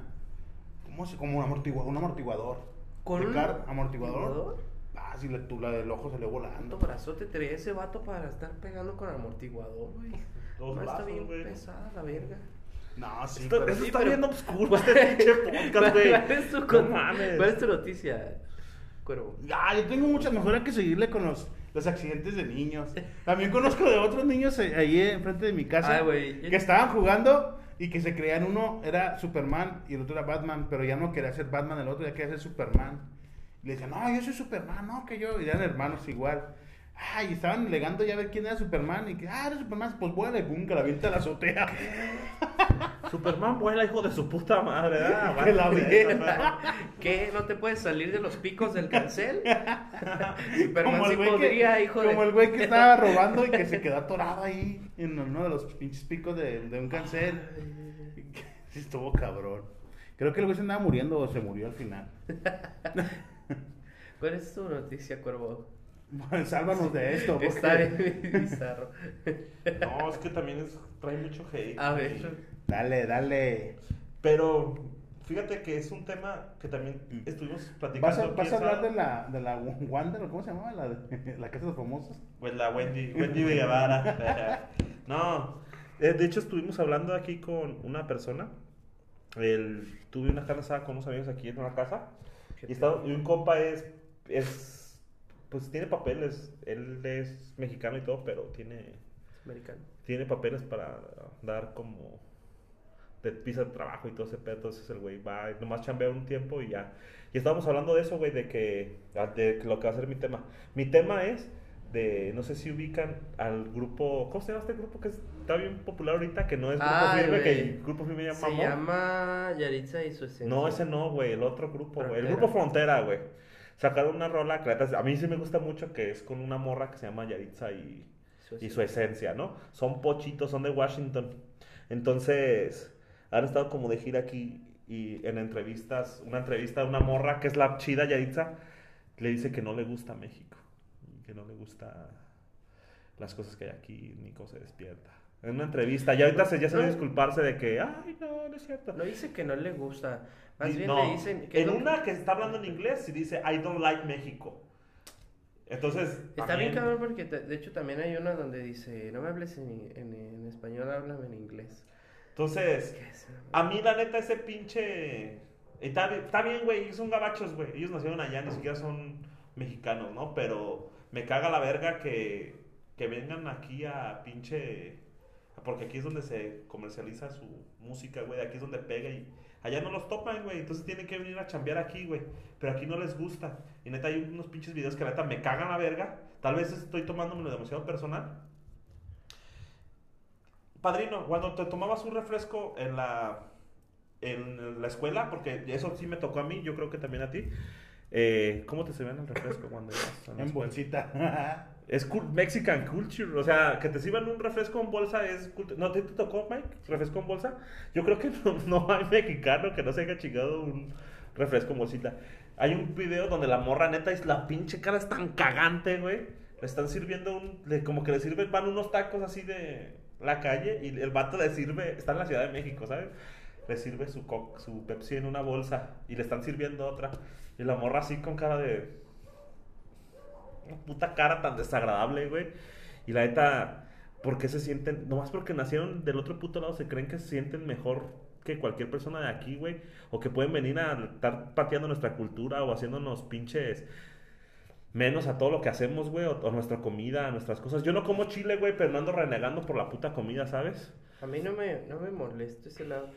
¿Cómo se? Como un amortiguador. Un amortiguador. ¿Con ¿De un amortiguador? Ah, sí, le, tu- la del ojo se le ¿Cuánto volando. brazote traía ese vato para estar pegando con amortiguador, güey? No, está brazos, bien güey. pesada la verga. No, sí, Esto, pero- eso sí, está pero- bien oscuro este pinche podcast, güey. ¿Cuál es tu, No con- mames. ¿Cuál es tu noticia, Cuervo? Ah, yo tengo muchas mejor hay que seguirle con los, los accidentes de niños. También conozco de otros niños ahí enfrente de mi casa que estaban jugando y que se creían uno era Superman y el otro era Batman, pero ya no quería ser Batman, el otro ya quería ser Superman. Y le decían, no, yo soy Superman, no, que yo, y eran hermanos igual. Ah, y estaban alegando ya a ver quién era Superman y que, ah, eres Superman, pues vuela y pum, que la avienta a la azotea. Superman vuela, hijo de su puta madre, ¿verdad? Que la. ¿Qué? ¿No te puedes salir de los picos del cancel? Superman Como el sí podría, que, hijo como de... el güey que estaba robando y que se quedó atorado ahí en uno de los pinches picos de, de un cancel. Sí, estuvo cabrón. Creo que el güey se andaba muriendo o se murió al final. ¿Cuál es tu noticia, Cuervo? Sálvanos de esto. porque- Está bizarro. No, es que también es, trae mucho hate. A ver. güey. Dale, dale. Pero fíjate que es un tema que también estuvimos platicando. ¿Vas a, vas hablar de la, de la Wonder o cómo se llamaba? La, de, la Casa de los Famosos. Pues la Wendy, Wendy Guevara. no, eh, de hecho estuvimos hablando aquí con una persona. El, tuve una carne asada con unos amigos aquí en una casa. ¿Qué Y, estaba- y un compa es, es, pues tiene papeles. Él es mexicano y todo, pero tiene, Americano. tiene papeles para dar como de visa de trabajo y todo ese pedo. Entonces el güey va, nomás chambea un tiempo y ya. Y estábamos hablando de eso, güey, de que, ah, de lo que va a ser mi tema. Mi tema es de, no sé si ubican al grupo, ¿cómo se llama este grupo que está bien popular ahorita? Que no es Grupo Ay, Firme, que el Grupo Firme ya Se llama Yaritza y su esencia. No, ese no, güey, el otro grupo, güey. El grupo Frontera, güey. Sacaron una rola a mí sí me gusta mucho, que es con una morra que se llama Yaritza y, Su y su esencia, ¿no? Son pochitos, son de Washington. Entonces, han estado como de gira aquí y en entrevistas, una entrevista a una morra que es la chida Yaritza, le dice que no le gusta México, que no le gusta las cosas que hay aquí, ni cómo se despierta. En una entrevista, y ahorita se, ya se disculparse de que, ay, no, no es cierto. No dice que no le gusta. Más bien no, le dicen en que- una que está hablando en inglés y dice I don't like México. Entonces, Está bien cabrón porque de hecho también hay una donde dice no me hables en, en- en español, háblame en inglés. Entonces, a mí la neta ese pinche está, bi- está bien, güey, son gabachos, güey. Ellos nacieron allá, ni siquiera son mexicanos, ¿no? Pero me caga la verga que, que vengan aquí a pinche porque aquí es donde se comercializa su música, güey, aquí es donde pega y allá no los topan, güey, entonces tienen que venir a chambear aquí, güey, pero aquí no les gusta. Y neta hay unos pinches videos que la neta me cagan la verga. Tal vez estoy tomándomelo demasiado personal. Padrino, cuando te tomabas un refresco en la en la escuela, porque eso sí me tocó a mí, yo creo que también a ti. Eh, ¿Cómo te sirven el refresco cuando la En escuela? bolsita. Es cul- Mexican culture, o sea, que te sirvan un refresco en bolsa es ¿No te, tocó, Mike? ¿Refresco en bolsa? Yo creo que no, no hay mexicano que no se haya chingado un refresco en bolsita. Hay un video donde la morra neta es la pinche cara es tan cagante, güey. Le están sirviendo un, le- como que le sirven, van unos tacos así de la calle y el vato le sirve, está en la Ciudad de México, ¿sabes? Le sirve su, su Pepsi en una bolsa y le están sirviendo otra. Y la morra así con cara de... Puta cara tan desagradable, güey. Y la neta, ¿por qué se sienten? Nomás porque nacieron del otro puto lado, se creen que se sienten mejor que cualquier persona de aquí, güey. O que pueden venir a estar pateando nuestra cultura o haciéndonos pinches menos a todo lo que hacemos, güey. O, o nuestra comida, nuestras cosas. Yo no como chile, güey, pero no ando renegando por la puta comida, ¿sabes? A mí no me, no me molesta ese lado.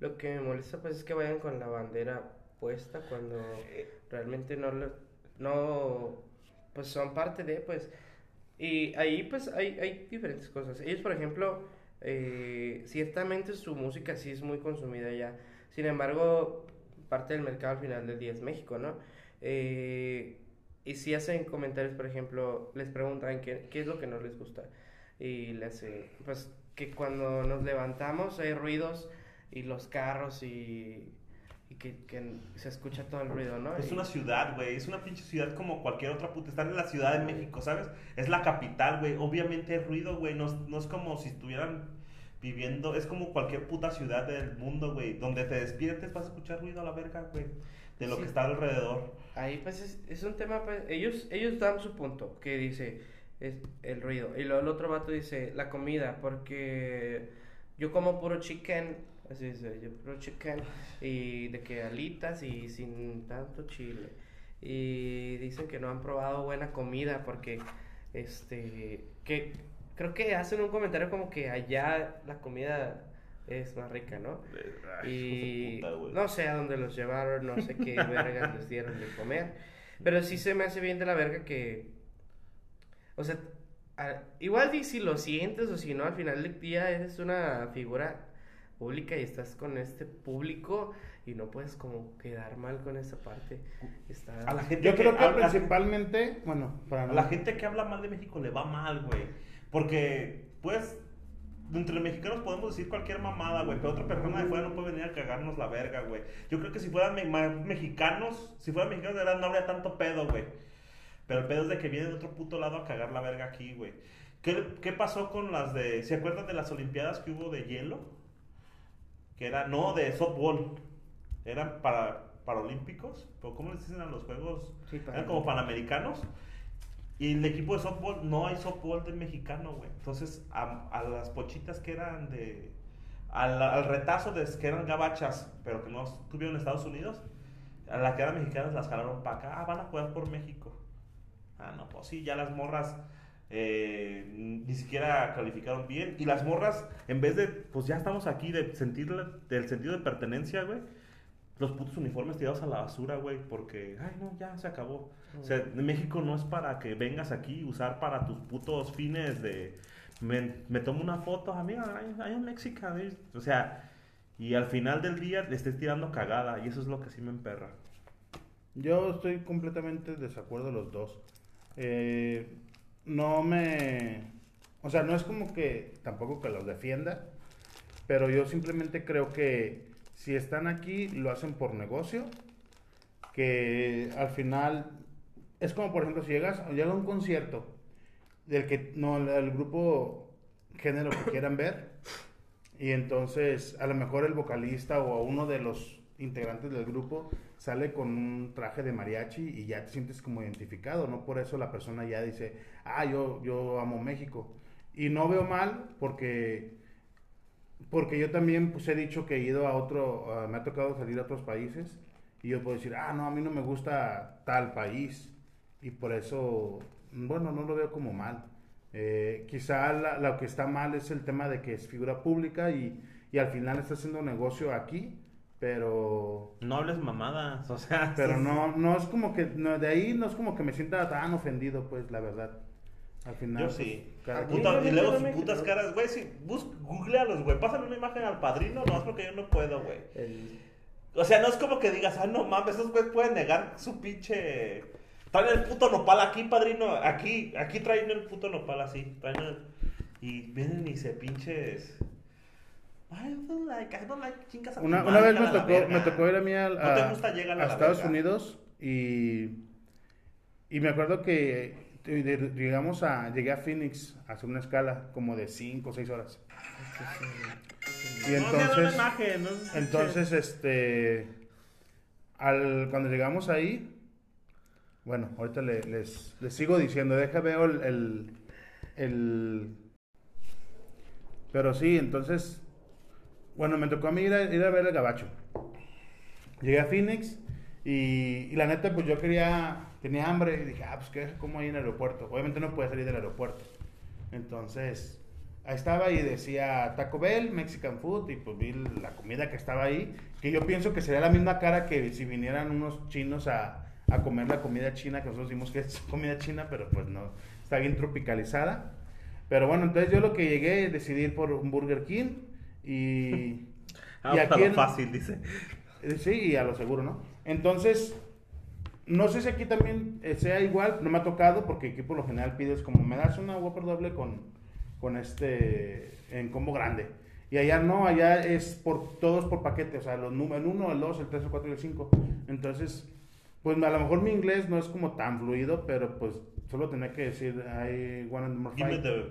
Lo que me molesta pues es que vayan con la bandera puesta cuando realmente no lo- no pues son parte de pues y ahí pues hay, hay diferentes cosas. Ellos por ejemplo eh, ciertamente su música sí es muy consumida ya. Sin embargo parte del mercado al final del día es México, ¿no? Eh, y si hacen comentarios, por ejemplo, les preguntan qué, qué es lo que no les gusta. Y le hace, pues, que cuando nos levantamos hay ruidos y los carros y, y que, que se escucha todo el ruido, ¿no? Es una ciudad, güey. Es una pinche ciudad como cualquier otra puta. Están en la Ciudad de México, ¿sabes? Es la capital, güey. Obviamente hay ruido, güey. No, es- no es como si estuvieran viviendo. Es como cualquier puta ciudad del mundo, güey. Donde te despiertes vas a escuchar ruido a la verga, güey. De lo Sí. que está alrededor. Ahí pues es, es un tema, pues, ellos, ellos dan su punto, que dice es el ruido. Y luego el otro vato dice la comida, porque yo como puro chicken, así dice, yo puro chicken, y de que alitas y sin tanto chile. Y dicen que no han probado buena comida porque, este, que creo que hacen un comentario como que allá la comida es más rica, ¿no? Y no sé a dónde los llevaron, no sé qué vergas les dieron de comer. Pero sí se me hace bien de la verga que. O sea, a- igual si lo sientes o si no, al final del día eres una figura pública y estás con este público y no puedes como quedar mal con esa parte. Está... A la gente Yo creo que habla- principalmente, bueno, para A no- la gente que habla mal de México le va mal, güey. Porque, pues, entre mexicanos podemos decir cualquier mamada, güey. Pero otra persona de fuera no puede venir a cagarnos la verga, güey. Yo creo que si fueran me- mexicanos, si fueran mexicanos de verdad no habría tanto pedo, güey. Pero el pedo es de que vienen de otro puto lado a cagar la verga aquí, güey. ¿Qué, ¿Qué pasó con las de... ¿Se acuerdan de las olimpiadas que hubo de hielo? Que era... No, de softball. Eran para... Paralímpicos, pero ¿cómo les dicen a los juegos? Sí, Eran como panamericanos. Y el equipo de softball, no hay softball del mexicano, güey. Entonces, a, a las pochitas que eran de. Al, al retazo de que eran gabachas, pero que no estuvieron en Estados Unidos, a las que eran mexicanas las jalaron para acá. Ah, van a jugar por México. Ah, no, pues sí, ya las morras eh, ni siquiera calificaron bien. Y las morras, en vez de, pues ya estamos aquí, de sentir del sentido de pertenencia, güey. Los putos uniformes tirados a la basura, güey, porque, ay, no, ya se acabó. O sea, en México no es para que vengas aquí y usar para tus putos fines de, me, me tomo una foto, amiga, hay, hay un mexicano. ¿eh? O sea, y al final del día le estés tirando cagada, y eso es lo que sí me emperra. Yo estoy completamente desacuerdo los dos. Eh, no me... O sea, no es como que tampoco que los defienda, pero yo simplemente creo que si están aquí lo hacen por negocio, que al final es como por ejemplo si llegas llega a un concierto del que no el grupo género que quieran ver y entonces a lo mejor el vocalista o uno de los integrantes del grupo sale con un traje de mariachi y ya te sientes como identificado, no por eso la persona ya dice, ah, yo, yo amo México. Y no veo mal porque, porque yo también pues he dicho que he ido a otro, ah, me ha tocado salir a otros países y yo puedo decir, ah, no, a mí no me gusta tal país y por eso, bueno, no lo veo como mal. Eh, quizá la- lo que está mal es el tema de que es figura pública y, y al final está haciendo negocio aquí, pero No hables mamadas, o sea. pero no no es como que no, de ahí no es como que me sienta tan ofendido pues la verdad Al final. Yo pues, sí. Puta- y luego sus putas caras, güey, sí, bus, googlealos, güey, pásale una imagen al padrino, no es porque yo no puedo, güey. El- O sea, no es como que digas, ah, no mames, esos güeyes pueden negar su pinche... Traen el puto nopal aquí, padrino, aquí, aquí traen el puto nopal así, traen el... Y vienen y se pinches... I don't like, I don't like chingas a tu Una, una vez me tocó, me tocó ir a mí al- No te a, gusta, llégale a a la Estados verga. Unidos y, y me acuerdo que llegamos a, llegué a Phoenix a hacer una escala como de 5 o 6 horas. Y entonces, entonces, este, al, cuando llegamos ahí, bueno, ahorita le- les, les sigo diciendo, deja veo el, el, el- pero sí, entonces, bueno, me tocó a mí ir a, ir a ver el gabacho. Llegué a Phoenix y, y la neta, pues yo quería, tenía hambre y dije, ah, pues qué, como ahí en el aeropuerto. Obviamente no puede salir del aeropuerto. Entonces, ahí estaba y decía Taco Bell, Mexican Food, y pues vi la comida que estaba ahí, que yo pienso que sería la misma cara que si vinieran unos chinos a, a comer la comida china, que nosotros dimos que es comida china, pero pues no, está bien tropicalizada. Pero bueno, entonces yo lo que llegué, decidí ir por un Burger King y... Ah, y aquí lo en- fácil, dice. eh, Sí, y a lo seguro, ¿no? Entonces, no sé si aquí también eh, sea igual, no me ha tocado porque aquí por lo general pides como, me das una Whopper doble con, con este, en combo grande. Y allá no, allá es por todos por paquete, o sea, los el 1, el 2, el 3, el 4 y el 5. Entonces, pues a lo mejor mi inglés no es como tan fluido, pero pues solo tenía que decir, I want a number Give me the...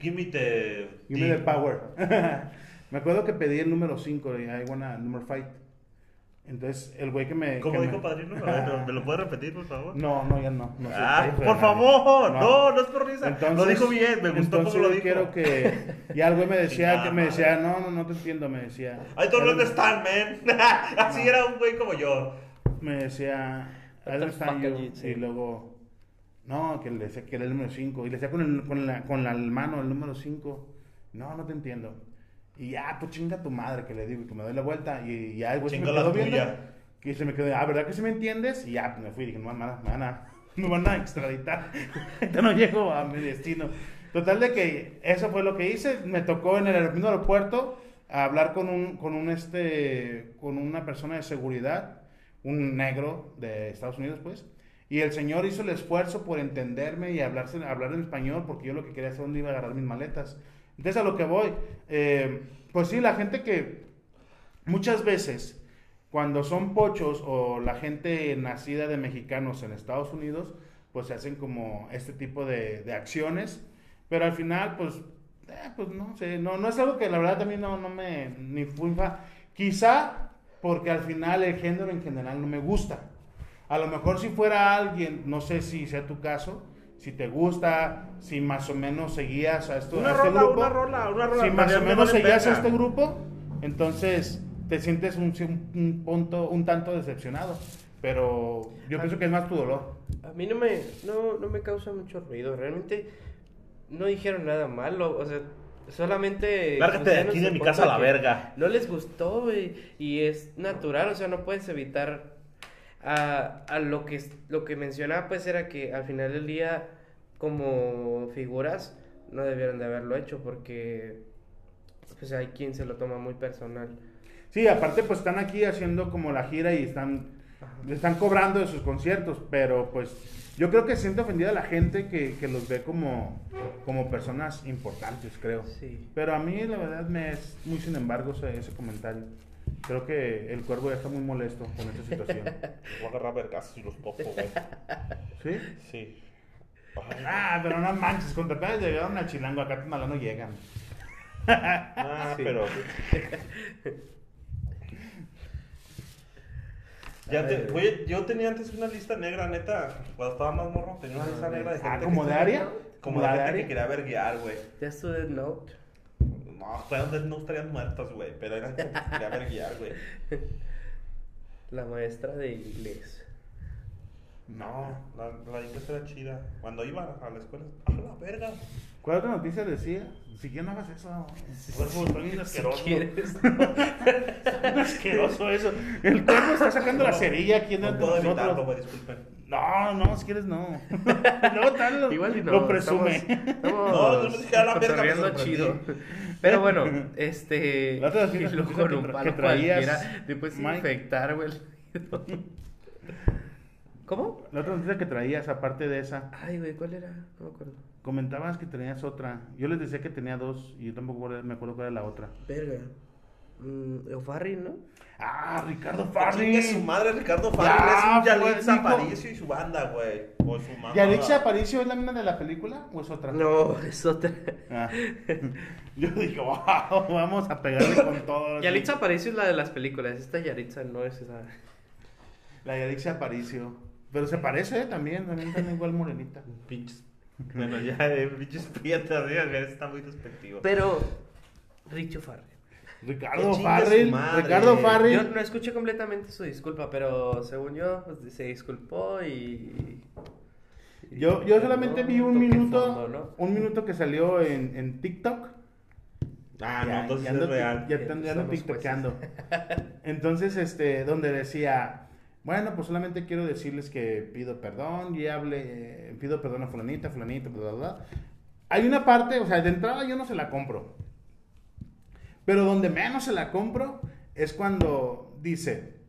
Give me the... Give me the power. me acuerdo que pedí el número 5 y I want a number fight. Entonces, el güey que me... ¿Cómo que dijo me- padrino? Ver, ¿Me lo puede repetir, por favor? No, no, ya no. no Ah, de por favor, no, no es por risa. Entonces- lo dijo bien, me gustó entonces cómo lo yo dijo. quiero que... Y al güey me decía, que me decía, no, no, no te entiendo, me decía... I don't understand, man. Así era un güey como yo. Me decía, you saying? Y luego, no, que le decía que era el número 5. Y le decía con, el, con, la, con la mano el número 5. No, no te entiendo. Y ya, pues chinga tu madre, que le digo, y que me doy la vuelta. Y ya güey se me Chinga la quedó viendo. Que se me quedó, ah, ¿verdad que sí me entiendes? Y ya, pues me fui. Dije, no, me van a, me van a, me van a extraditar. Entonces no llego a mi destino. Total de que eso fue lo que hice. Me tocó en el mismo aeropuerto a hablar con un, con un este, con una persona de seguridad, un negro de Estados Unidos, pues. Y el señor hizo el esfuerzo por entenderme y hablarse, hablar en español, porque yo lo que quería saber dónde iba a agarrar mis maletas. Entonces a lo que voy, eh, pues sí, la gente que muchas veces cuando son pochos o la gente nacida de mexicanos en Estados Unidos, pues se hacen como este tipo de, acciones, pero al final, pues, eh, pues no sé, no, no es algo que la verdad mí no, no me, ni fui Quizá porque al final el género en general no me gusta. A lo mejor si fuera alguien, no sé si sea tu caso, si te gusta, si más o menos seguías a, esto, Una a este rola, grupo. una rola, una rola. Si más o me menos seguías a este grupo, entonces te sientes un, un, un punto, un tanto decepcionado. Pero yo pienso que es más tu dolor. A mí no me, no, no me causa mucho ruido. Realmente no dijeron nada malo. O sea, solamente. Lárgate de aquí de mi casa a la verga. No les gustó, güey. Y es natural, o sea, no puedes evitar. A, a lo que lo que mencionaba, pues era que al final del día, como figuras, no debieron de haberlo hecho porque. Pues hay quien se lo toma muy personal. Sí, aparte pues están aquí haciendo como la gira y están, le están cobrando de sus conciertos, pero pues yo creo que siente ofendida la gente que, que los ve como, como personas importantes, creo. Sí. Pero a mí la verdad me es muy sin embargo ese, ese comentario. Creo que el cuervo ya está muy molesto con esta situación. Voy a agarrar vergazos y los topo, güey. ¿Sí? Sí. Ay, Ah, pero no manches, contra apenas llegaron a Chilango, acá a no llegan. ah, Sí. pero. Ya te, güey, yo tenía antes una lista negra, neta. Cuando estaba más morro, tenía una lista negra de gente. Ah, que ¿como de área? Como de gente que quería verguiar, güey. ¿Ya Student Note? No, fueron no estarían muertos, güey. Pero eran que quería verguiar, güey. La maestra de inglés. No. La, la era chida. Cuando iba a la escuela, ¡a la verga! ¿Cuál otra noticia decía? Si ya no hagas eso, cuervo, está bien Si asqueroso. quieres. asqueroso eso. El cuervo está sacando la cerilla aquí No dentro puedo evitarlo, nosotros. disculpen. No, no, si quieres no. Luego tal lo, Igual y no. lo presume. Estamos, estamos No, no me dije a la verga, me chido. Pero bueno, este. La otra y que- luego que tra- traías. Te puedes infectar, güey. ¿Cómo? La otra noticia que traías, aparte de esa, Ay, güey, ¿cuál era? No me acuerdo. comentabas que tenías otra. Yo les decía que tenía dos y yo tampoco me acuerdo cuál era la otra. Verga. Mm, Eufarri, ¿no? Ah, Ricardo Chingue Farri. su madre, Ricardo Ya, Farri. Es un fue- Yalitza Aparicio y su banda, güey. O su mamá. ¿Yalitza Aparicio es la mina de la película o es otra? No, es otra. Ah. Yo dije, wow, vamos a pegarle con todo. Yalitza Aparicio es la de las películas. Esta Yaritza no es esa. La Yalitza Aparicio. Pero se parece ¿eh? también, también está igual morenita. Pinches. Bueno, ya, eh, pinches prietas, güey, está muy despectivo. Pero. Richo Farri. Ricardo Farrell. Ricardo Yo Farrell. no escuché completamente su disculpa, pero según yo, pues, se disculpó y. Yo, yo solamente vi un minuto, fondo, ¿no? un minuto que salió en, en TikTok. Ah, no, entonces ya es ando- real. Ya, Ya ya tiktokeando. Entonces, este, donde decía, bueno, pues solamente quiero decirles que pido perdón, y hable, eh, pido perdón a fulanita, fulanita, bla, bla, bla. Hay una parte, o sea, de entrada yo no se la compro. Pero donde menos se la compro es cuando dice,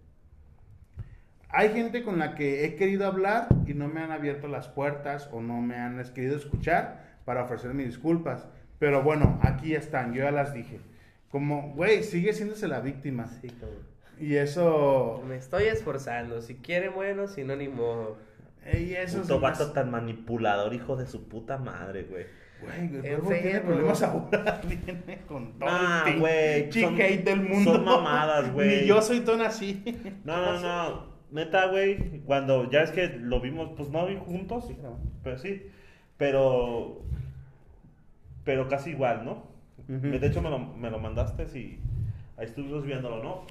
hay gente con la que he querido hablar y no me han abierto las puertas o no me han querido escuchar para ofrecerme disculpas. Pero bueno, aquí están, yo ya las dije. Como, güey, sigue siéndose la víctima. Sí, cabrón. Y eso... Me estoy esforzando. Si quiere, bueno, si no, ni modo. Y eso Puto es más- vato tan manipulador, hijo de su puta madre, güey. Güey, el tiene problemas ahora. Viene con todo Ah, el güey, son- del mundo. son mamadas, güey. Ni yo soy tan así. No, no, no. Neta, güey, cuando ya es que lo vimos, pues no vi juntos, pero sí. Pero. Pero casi igual, ¿no? De hecho, me lo, me lo mandaste y ahí estuvimos viéndolo, ¿no?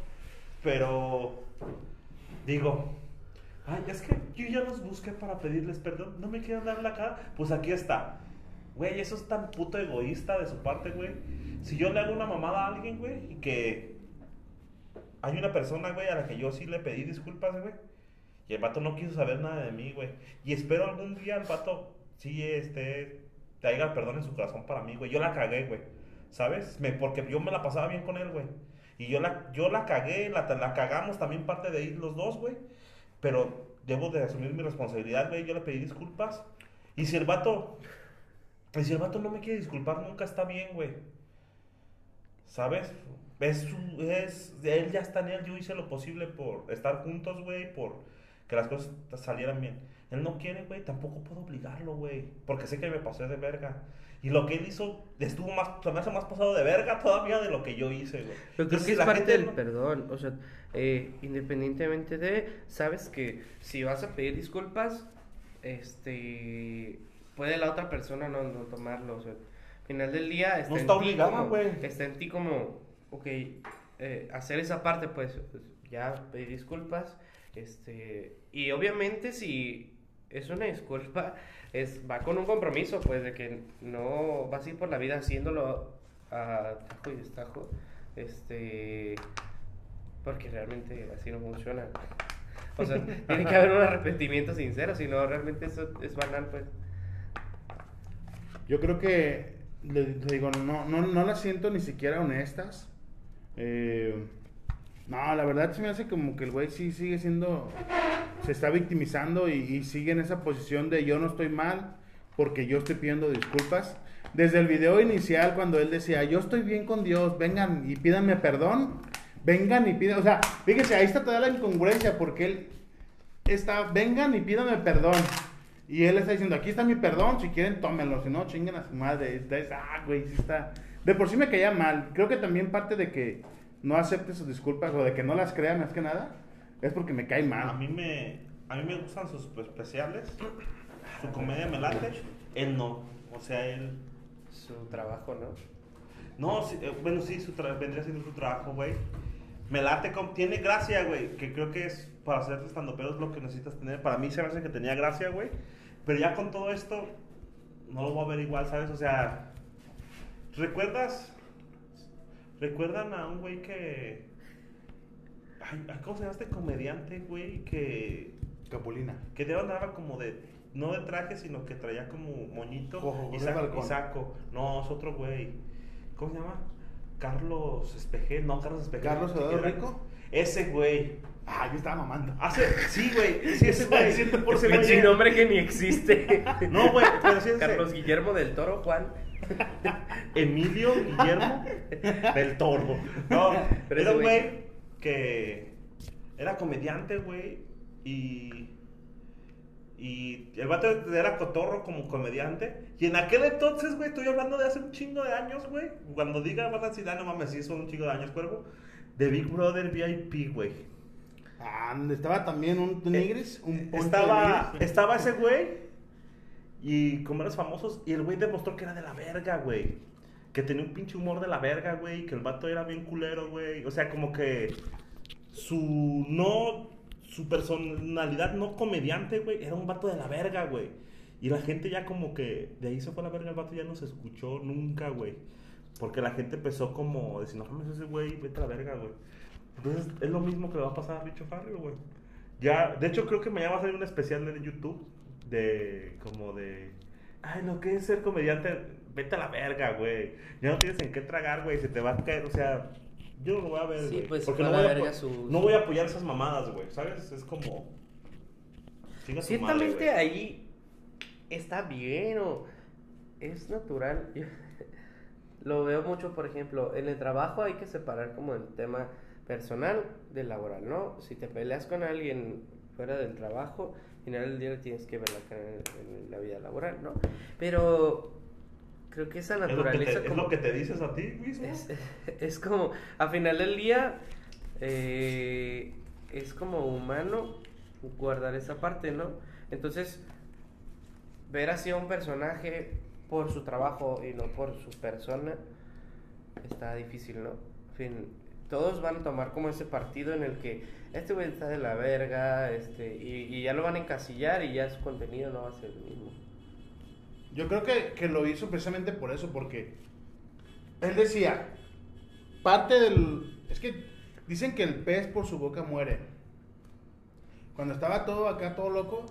Pero. Digo. Ay, es que yo ya los busqué para pedirles perdón. No me quieren dar la cara. Pues aquí está. Güey, eso es tan puto egoísta de su parte, güey. Si yo le hago una mamada a alguien, güey, y que hay una persona, güey, a la que yo sí le pedí disculpas, güey. Y el vato no quiso saber nada de mí, güey. Y espero algún día el vato sí, este, te haya perdón en su corazón para mí, güey. Yo la cagué, güey. ¿Sabes? Me, porque yo me la pasaba bien con él, güey. Y yo la, yo la cagué, la, la cagamos también parte de ir los dos, güey. Pero debo de asumir mi responsabilidad, güey. Yo le pedí disculpas. Y si el vato, y si el vato no me quiere disculpar, nunca está bien, güey. ¿Sabes? Es, es, él ya está en él, yo hice lo posible por estar juntos, güey, por que las cosas salieran bien. Él no quiere, güey, tampoco puedo obligarlo, güey, porque sé que me pasé de verga. Y lo que él hizo estuvo más, se me hace más pasado de verga todavía de lo que yo hice, güey. Pero creo Entonces, que es la parte gente del no- perdón. O sea, eh, independientemente de, sabes que si vas a pedir disculpas, este, puede la otra persona no, no tomarlo. O sea, al final del día está, No en está obligada, güey. Está en ti como, ok, eh, hacer esa parte, pues, ya pedir disculpas. Este, y obviamente si es una disculpa, es, va con un compromiso, pues, de que no vas a ir por la vida haciéndolo a tajo y destajo. Este, porque realmente así no funciona. O sea, tiene que haber un arrepentimiento sincero, si no, realmente eso es banal, pues. Yo creo que, le, le digo, no, no, no las siento ni siquiera honestas. Eh, no, la verdad se me hace como que el güey sí sigue siendo, se está victimizando y, y sigue en esa posición de yo no estoy mal porque yo estoy pidiendo disculpas. Desde el video inicial cuando él decía, yo estoy bien con Dios, vengan y pídanme perdón, vengan y pidan, o sea, fíjense, ahí está toda la incongruencia porque él está, vengan y pídanme perdón. Y él está diciendo, aquí está mi perdón, si quieren tómenlo, si no, chinguen a su madre. Está, es- ah, güey, sí está. De por sí me caía mal. Creo que también parte de que no acepte sus disculpas o de que no las crea más que nada, es porque me cae mal. A mí me, a mí me gustan sus especiales, su comedia me late, él no, o sea, él... Su trabajo, ¿no? No, sí, eh, bueno, sí, su tra- vendría siendo su trabajo, güey. Me late, con, tiene gracia, güey, que creo que es para ser estando pero es lo que necesitas tener. Para mí se me hace que tenía gracia, güey. Pero ya con todo esto, no lo voy a ver igual, ¿sabes? O sea, ¿recuerdas? ¿Recuerdan a un güey que... Ay, ¿cómo se llama este comediante, güey? Que Capulina. Que de andaba como de. No de traje, sino que traía como moñito Ojo, y, saco, y saco. No, es otro güey. ¿Cómo se llama? Carlos Espejel. No, Carlos Espejel. ¿Carlos ¿Quién Eduardo? Rico? Ese güey. Ah, yo estaba mamando. Hace. Sí, güey. Sí, ese güey. Güey Sin nombre que ni existe. No, güey, pero sí ese. Carlos Guillermo del Toro, Juan. Emilio Guillermo del Toro. No, Pero era ese un güey- güey que era comediante, güey, y y el vato era cotorro como comediante. Y en aquel entonces, güey, estoy hablando de hace un chingo de años, güey. Cuando diga, van a decir, ah, no mames, sí, son un chingo de años, cuervo. De Big Brother VIP, güey. Ah, estaba también un Nigris, un de Estaba, Nigris. estaba ese güey y como eres famosos y el güey demostró que era de la verga, güey. Que tenía un pinche humor de la verga, güey. Que el vato era bien culero, güey. O sea, como que su no, su personalidad no comediante, güey, era un vato de la verga, güey. Y la gente ya como que de ahí se fue a la verga, el vato ya no se escuchó nunca, güey. Porque la gente empezó como decir, no mames, ese güey, vete a la verga, güey. Entonces es lo mismo que le va a pasar a Richo Farrell, güey. Ya, de hecho creo que mañana va a salir un especial en YouTube de como de ay, lo que es ser comediante, vete a la verga, güey. Ya no tienes en qué tragar, güey, se te va a caer, o sea, yo no lo voy a ver, Sí, güey, pues, porque no a voy, a verga apo- su- no voy a apoyar esas mamadas, güey, ¿sabes? Es como madre, Ciertamente ahí está bien o es natural. Yo lo veo mucho, por ejemplo, en el trabajo hay que separar como el tema personal del laboral, ¿no? Si te peleas con alguien fuera del trabajo, al final del día le tienes que ver la cara en, en la vida laboral, ¿no? Pero creo que esa es lo, que naturaleza es como- lo que te dices a ti mismo. es, es como, a final del día, eh, es como humano guardar esa parte, ¿no? Entonces, ver así a un personaje por su trabajo y no por su persona, está difícil, ¿no? En fin, todos van a tomar como ese partido en el que este güey está de la verga, este, y, y ya lo van a encasillar y ya su contenido no va a ser el mismo. Yo creo que, que lo hizo precisamente por eso, porque él decía, parte del... Es que dicen que el pez por su boca muere. Cuando estaba todo acá, todo loco,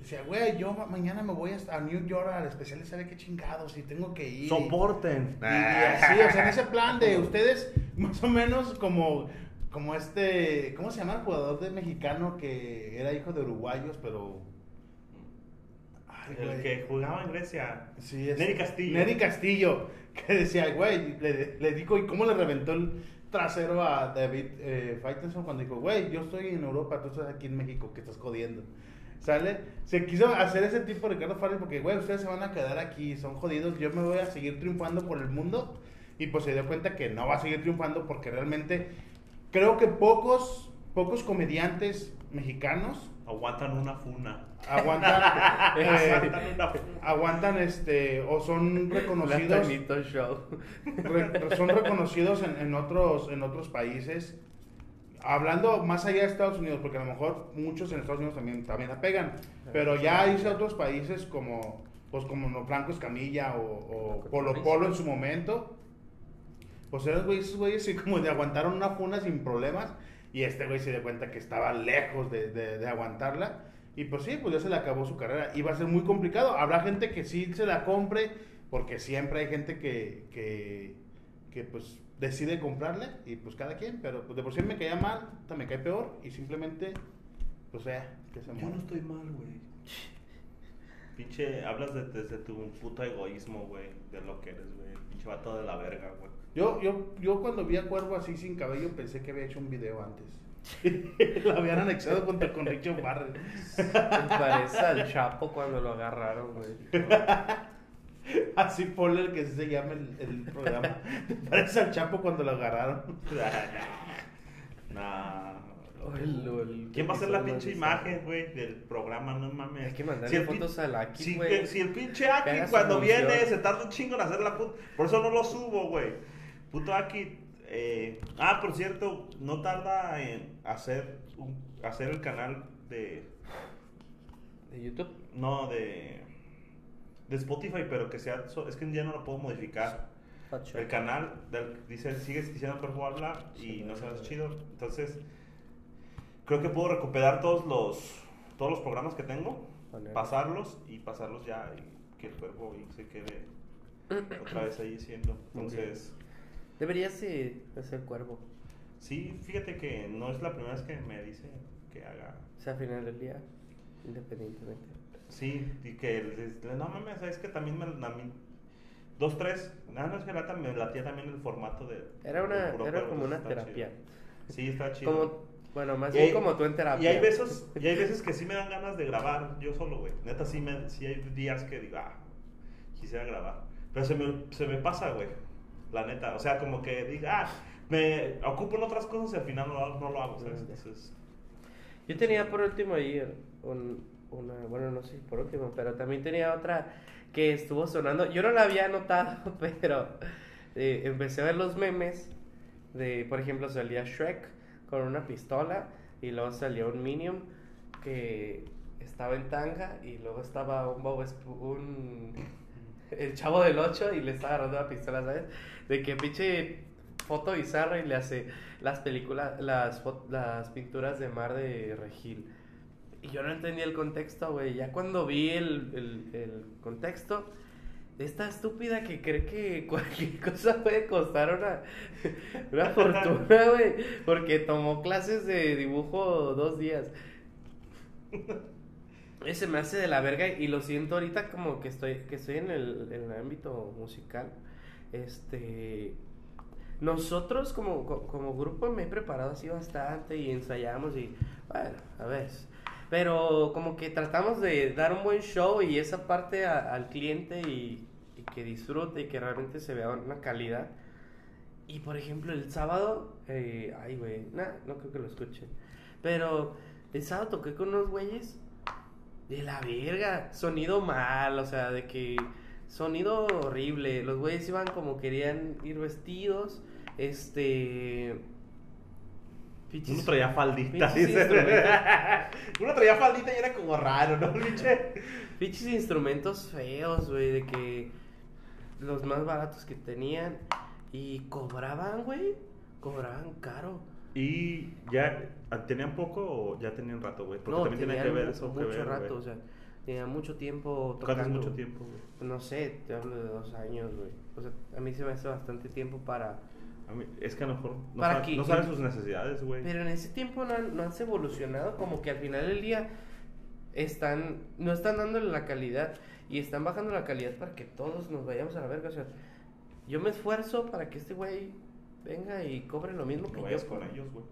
decía, güey, yo ma- mañana me voy a, New York al especial y sabe qué chingados y tengo que ir. Soporten. Y, y así, o sea, en ese plan de ustedes, más o menos como, como este, ¿cómo se llama el jugador de mexicano que era hijo de uruguayos, pero... Ay, El que jugaba en Grecia. Sí, es- Neri Castillo. Neri Castillo, que decía, güey, le, le dijo, ¿y cómo le reventó el trasero a David eh, Faitelson cuando dijo, güey, yo estoy en Europa, tú estás aquí en México, que estás jodiendo? ¿Sale? Se quiso hacer ese tipo de Ricardo Farrell porque, güey, ustedes se van a quedar aquí, son jodidos, yo me voy a seguir triunfando por el mundo. Y pues se dio cuenta que no va a seguir triunfando porque realmente creo que pocos, pocos comediantes mexicanos Aguantan una funa. aguantan, eh, Aguantan una funa. aguantan este o son reconocidos Show. re- son reconocidos en, en otros en otros países hablando más allá de Estados Unidos porque a lo mejor muchos en Estados Unidos también también la pegan pero ya a otros países como pues como no, Franco Escamilla o, o Polo Polo en su momento pues esos güeyes, esos güeyes como de aguantaron una funa sin problemas y este güey se dio cuenta que estaba lejos de, de- de aguantarla y pues sí, pues ya se le acabó su carrera. Y va a ser muy complicado. Habrá gente que sí se la compre porque siempre hay gente que, que, que pues decide comprarle y pues cada quien, pero pues de por sí me caía mal, me cae peor y simplemente pues ya, que se Yo no estoy mal, güey. Pinche, hablas de- desde tu puto egoísmo, güey. De lo que eres, güey. Pinche vato de la verga, güey. Yo, yo, yo cuando vi a Cuervo así sin cabello pensé que había hecho un video antes. Lo habían anexado junto con Richard Barrett. Me parece al Chapo cuando lo agarraron, güey. Así ponle el que se llama el, el programa. ¿Te parece al Chapo cuando lo agarraron? nah. El- ¿Quién va a hacer la pinche imagen, güey, del programa? No mames. Hay que mandarle Si fotos al Aki, si, güey. que- si el pinche Aki cuando función. viene se tarda un chingo en hacer la puta. Por eso no lo subo, güey. Puto Aki. eh, Ah, por cierto, no tarda en hacer, un- hacer el canal de. ¿De YouTube? No, de. De Spotify, pero que sea. Es que ya no lo puedo modificar. Shot. El canal del- dice, sigue diciendo Cuervo habla y Sí, no se chido. Entonces, creo que puedo recuperar todos los todos los programas que tengo, Poner. pasarlos y pasarlos ya y que el cuerpo se quede otra vez ahí siendo. Entonces, Deberías eh, hacer cuervo. sí, fíjate que no es la primera vez que me dice que haga. O sea, al final del día, independientemente. Sí, y que no mames, es que también me, a mí- dos, tres, nada no es que lata, me latía también el formato de. Era de una, puro era como una terapia. chido. Sí, está chido. Como, bueno, más Y bien hay- como tú en terapia. Y hay veces, y hay veces que sí me dan ganas de grabar yo solo, güey. Neta, sí, me, sí hay días que digo, ah, quisiera grabar. Pero se me, se me pasa, güey. La neta. O sea, como que diga, ah, me ocupo en otras cosas y al final no, lo- no lo hago, ¿sabes? Mm. Entonces, Yo tenía por último ahí un- una, bueno, no sé por último, pero también tenía otra que estuvo sonando. Yo no la había notado, pero eh, empecé a ver los memes de, por ejemplo, salía Shrek con una pistola y luego salía un Minion que estaba en tanga y luego estaba un Bob un el chavo del 8 y le estaba agarrando la pistola, ¿sabes? De que pinche foto bizarra y le hace las películas, las, las pinturas de mar de Regil. Y yo no entendía el contexto, güey. Ya cuando vi el, el, el contexto, esta estúpida que cree que cualquier cosa puede costar una, una fortuna, güey. Porque tomó clases de dibujo dos días. Ese me hace de la verga y lo siento ahorita como que estoy, que estoy en el, en el ámbito musical. Este. Nosotros como, co- como grupo me he preparado así bastante y ensayamos y bueno, a ver. Pero como que tratamos de dar un buen show y esa parte a- al cliente y, y que disfrute y que realmente se vea una calidad. Y por ejemplo el sábado, eh, ay güey, nah, no creo que lo escuchen. Pero el sábado toqué con unos güeyes de la verga, sonido mal, o sea, de que sonido horrible. Los güeyes iban como querían ir vestidos, este pinches- uno traía faldita, uno traía faldita y era como raro, ¿no, pinche? pinches instrumentos feos, güey, de que los más baratos que tenían y cobraban, güey, cobraban caro. Y ya, ¿tenían poco o ya tenían rato, güey? Porque no, también tiene que ver eso. que mucho ver, rato, güey. o sea, tenían mucho tiempo ¿Cuánto tocando. es mucho tiempo, güey? No sé, te hablo de dos años, güey. O sea, a mí se me hace bastante tiempo para... A mí- es que a lo mejor no, ¿Para sabe- qué? no saben sus necesidades, güey. Pero en ese tiempo no han, no han evolucionado, como que al final del día están, no están dándole la calidad y están bajando la calidad para que todos nos vayamos a la verga. O sea, yo me esfuerzo para que este güey venga y cobre lo mismo que No vayas yo. con ellos, güey.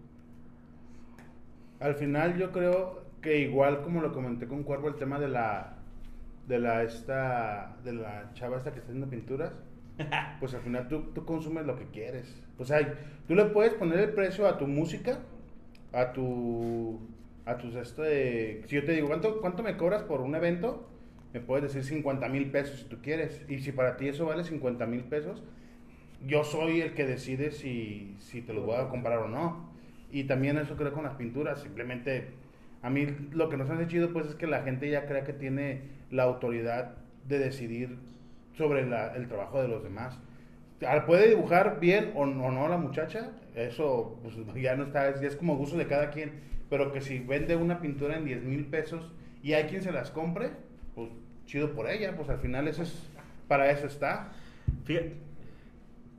Al final yo creo que igual como lo comenté con Cuervo el tema de la de la esta de la chava esta que está haciendo pinturas, pues al final tú, tú consumes lo que quieres. O sea, tú le puedes poner el precio a tu música, a tu a tus este si yo te digo, ¿cuánto cuánto me cobras por un evento? Me puedes decir 50 mil pesos si tú quieres. Y si para ti eso vale 50 mil pesos, yo soy el que decide si, si te los voy a comprar o no. Y también eso creo con las pinturas. Simplemente, a mí lo que nos hace chido pues es que la gente ya crea que tiene la autoridad de decidir sobre la- el trabajo de los demás. Ah, Puede dibujar bien o, o no la muchacha, eso pues, ya no está, es, ya es como gusto de cada quien. Pero que si vende una pintura en 10 mil pesos y hay quien se las compre, pues chido por ella, pues al final eso es, para eso está. Fíjate,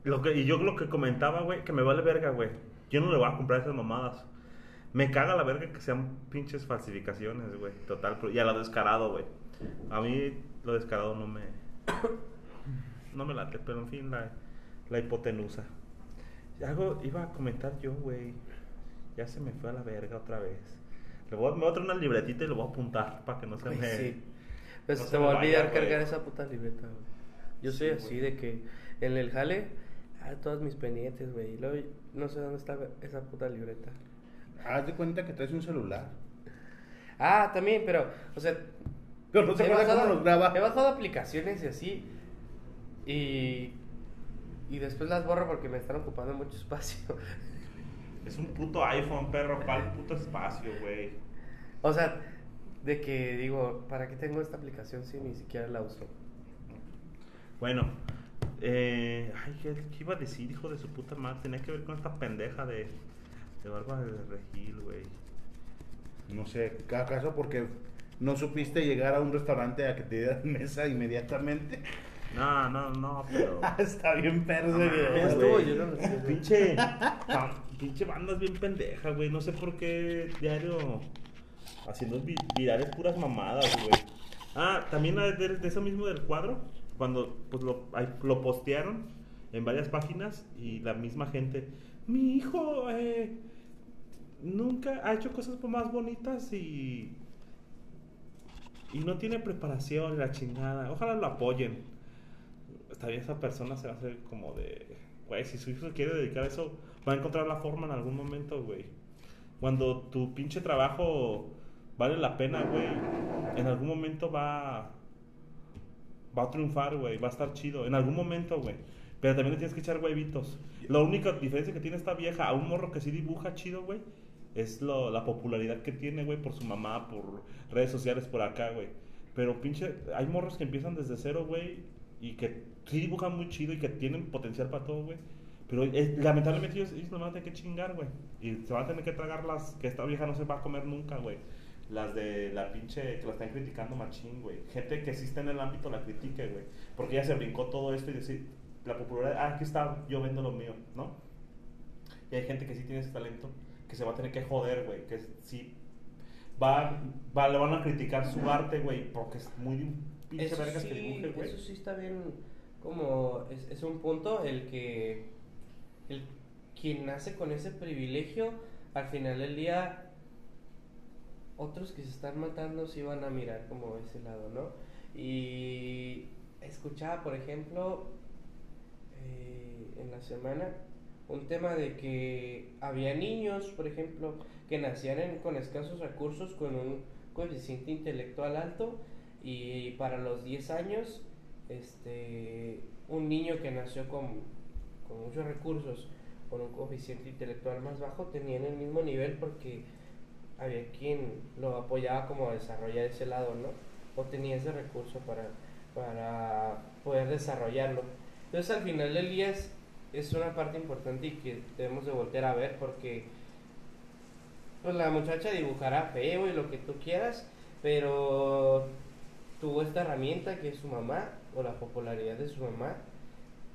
lo que, y yo lo que comentaba, güey, que me vale verga, güey. Yo no le voy a comprar esas mamadas. Me caga la verga que sean pinches falsificaciones, güey. Total, y a lo descarado, güey. A mí lo descarado no me. No me late, pero en fin, la, la hipotenusa. Algo iba a comentar yo, güey. Ya se me fue a la verga otra vez. Le voy, a- me voy a traer una libretita y lo voy a apuntar para que no se Ay, me. sí. Pues no se me va a olvidar cargar esa puta libreta, güey. Yo soy Sí, así de que en el jale, ah, todos mis pendientes, güey. Y luego no sé dónde está esa puta libreta. Haz de cuenta que traes un celular. Ah, también, pero, o sea, Pero no se he acuerda cómo los graba. he bajado aplicaciones y así. Y, y después las borro porque me están ocupando mucho espacio. Es un puto iPhone, perro, para el puto espacio, güey. o sea, de que digo, ¿para qué tengo esta aplicación si ni siquiera la uso? Bueno, eh, ay, ¿qué, qué iba a decir, hijo de su puta madre? Tenía que ver con esta pendeja de, de Barba de Regil, güey. No sé, ¿acaso porque no supiste llegar a un restaurante a que te dieran mesa inmediatamente? No, no, no, pero. Está bien perro ese Ah, video, estuvo, yo no lo sé. Pinche. pinche bandas bien pendeja, güey. No sé por qué diario. Haciendo vi- virales puras mamadas, güey. Ah, también de, de- de eso mismo del cuadro. Cuando pues lo, ahí lo postearon en varias páginas y la misma gente. Mi hijo, eh, nunca ha hecho cosas más bonitas y. Y no tiene preparación, la chingada. Ojalá lo apoyen. Bien, esa persona se va a hacer como de. Güey, si su hijo quiere dedicar a eso, va a encontrar la forma en algún momento, güey. Cuando tu pinche trabajo vale la pena, güey, en algún momento va. Va a triunfar, güey, va a estar chido. En algún momento, güey. Pero también le tienes que echar huevitos. La única diferencia que tiene esta vieja a un morro que sí dibuja chido, güey, es lo- la popularidad que tiene, güey, por su mamá, por redes sociales, por acá, güey. Pero pinche, hay morros que empiezan desde cero, güey, y que sí dibujan muy chido y que tienen potencial para todo, güey. Pero eh, lamentablemente ellos, ellos lo van a tener que chingar, güey. Y se van a tener que tragar las que esta vieja no se va a comer nunca, güey. Las de la pinche que la están criticando machín, güey. Gente que está en el ámbito la critique, güey. Porque ella se brincó todo esto y decir, la popularidad, ah, aquí está, yo vendo lo mío, ¿no? Y hay gente que sí tiene ese talento, que se va a tener que joder, güey. Que sí va, va, le van a criticar su arte, güey, porque es muy pinche vergas sí, que dibuje, güey. eso sí está bien, como es, es un punto el que el quien nace con ese privilegio, al final del día, otros que se están matando sí van a mirar como ese lado, ¿no? Y escuchaba, por ejemplo, eh, en la semana un tema de que había niños, por ejemplo, que nacían con escasos recursos, con un coeficiente intelectual alto, y para los 10 años, este, un niño que nació con, con muchos recursos, con un coeficiente intelectual más bajo, tenía el mismo nivel porque había quien lo apoyaba como a desarrollar ese lado, ¿no? O tenía ese recurso para, para poder desarrollarlo. Entonces al final del día es, es una parte importante y que debemos de voltear a ver porque pues la muchacha dibujará feo y lo que tú quieras, pero tuvo esta herramienta que es su mamá o la popularidad de su mamá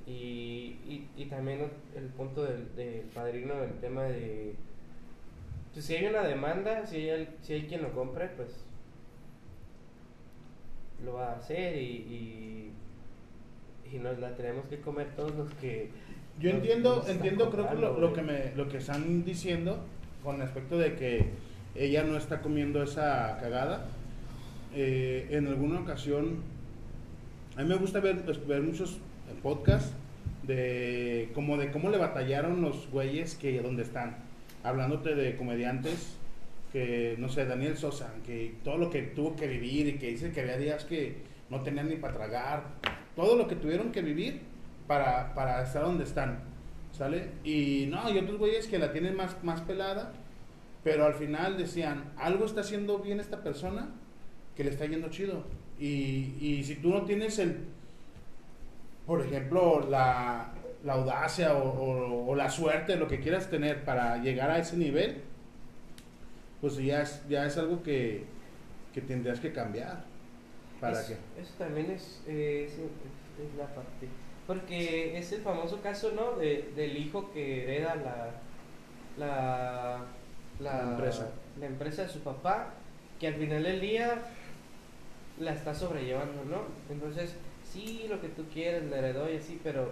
y, y, y también el punto del, del padrino del tema de pues, si hay una demanda, si hay, si hay quien lo compre, pues lo va a hacer y, y, y nos la tenemos que comer todos los que Yo entiendo, entiendo, creo que lo, lo que me, lo que están diciendo con respecto de que ella no está comiendo esa cagada. Eh, en alguna ocasión, a mí me gusta ver, pues, ver muchos podcasts de como de cómo le batallaron los güeyes que donde están, hablándote de comediantes que no sé, Daniel Sosa, que todo lo que tuvo que vivir y que dice que había días que no tenían ni para tragar, todo lo que tuvieron que vivir para, para estar donde están, ¿sale? Y no, y otros güeyes que la tienen más, más pelada, pero al final decían, algo está haciendo bien esta persona que le está yendo chido. Y, y si tú no tienes el, por ejemplo, la, la audacia o, o- o la suerte, lo que quieras tener para llegar a ese nivel, pues ya es, ya es algo que, que tendrías que cambiar. ¿Para eso, que eso también es, eh, es, es- es la parte. Porque es el famoso caso, ¿no? De, del hijo que hereda la, la, La empresa. la empresa de su papá, que al final del día la está sobrellevando, ¿no? Entonces, sí, lo que tú quieres, la heredó y así, pero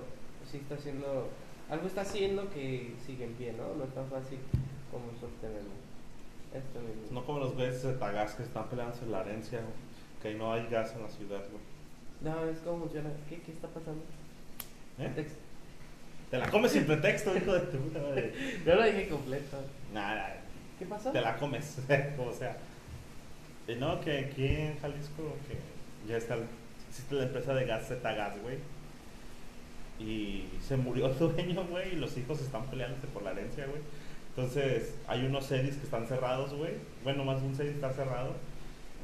sí está haciendo, algo está haciendo que sigue en pie, ¿no? No es tan fácil como sostenerlo. Esto mismo. No como los güeyes de Tagas que están peleándose la herencia. Que no hay gas en la ciudad, güey. No, es como funciona. ¿Qué, qué está pasando? ¿Eh? Te la comes sin pretexto, hijo de tu puta madre. Yo lo dije completo. Nada, ¿Qué pasó? te la comes, como sea. No, que aquí en Jalisco, que ya está, existe la empresa de gas Gas, güey. Y se murió el dueño, güey, y los hijos están peleándose por la herencia, güey. Entonces, hay unos sedis que están cerrados, güey. Bueno, más un sedis está cerrado.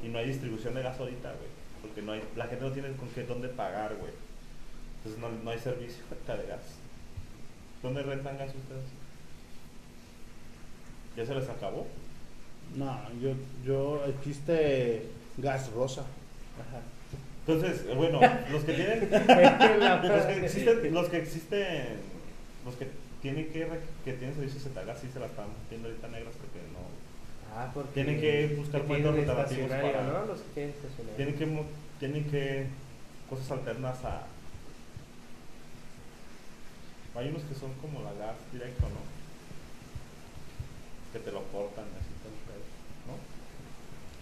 Y no hay distribución de gas ahorita, güey. Porque no hay, la gente no tiene con qué, dónde pagar, güey. Entonces, no, no hay servicio de gas. ¿Dónde rentan gas ustedes? ¿Ya se les acabó? No, yo, yo, existe gas rosa. Ajá. Entonces, eh, bueno, los que tienen. Los que existen. Los que existen. Los que tienen que, re- que tienen servicio Zetagas sí se la están viendo ahorita negras porque no. Ah, porque Tienen que buscar tienen alternativos para- ¿no? Los que tienen que. Tienen que. Cosas alternas a. Hay unos que son como la gas directo, ¿no? Que te lo cortan así todo el pedo, ¿no?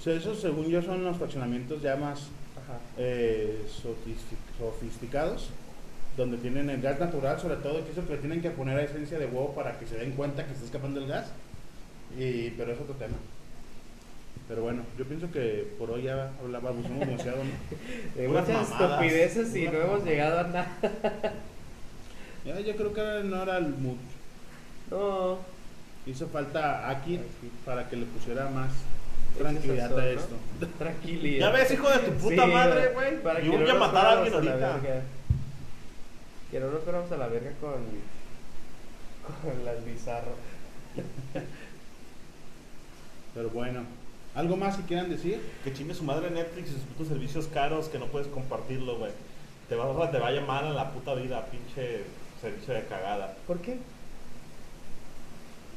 O sea, esos según yo son los fraccionamientos ya más eh, sofisti- sofisticados, donde tienen el gas natural, sobre todo, que eso que le tienen que poner a esencia de huevo para que se den cuenta que está escapando el gas. Y, pero es otro tema. Pero bueno, yo pienso que por hoy ya hablábamos demasiado, ¿no? De muchas mamadas, estupideces y no hemos llegado a nada. Ya, yo creo que no era el mood. No. Hizo falta aquí para que le pusiera más tranquilidad sazón, a ¿no? esto. Tranquilidad. Ya ves, hijo de tu puta madre, güey. para voy a matar a alguien ahorita. Que no nos fuéramos a la verga con. con las bizarro. Pero bueno, ¿algo más que quieran decir? Que chingue su madre Netflix y sus putos servicios caros que no puedes compartirlo, güey. Te va, te va a llamar a la puta vida, pinche servicio de cagada. ¿Por qué?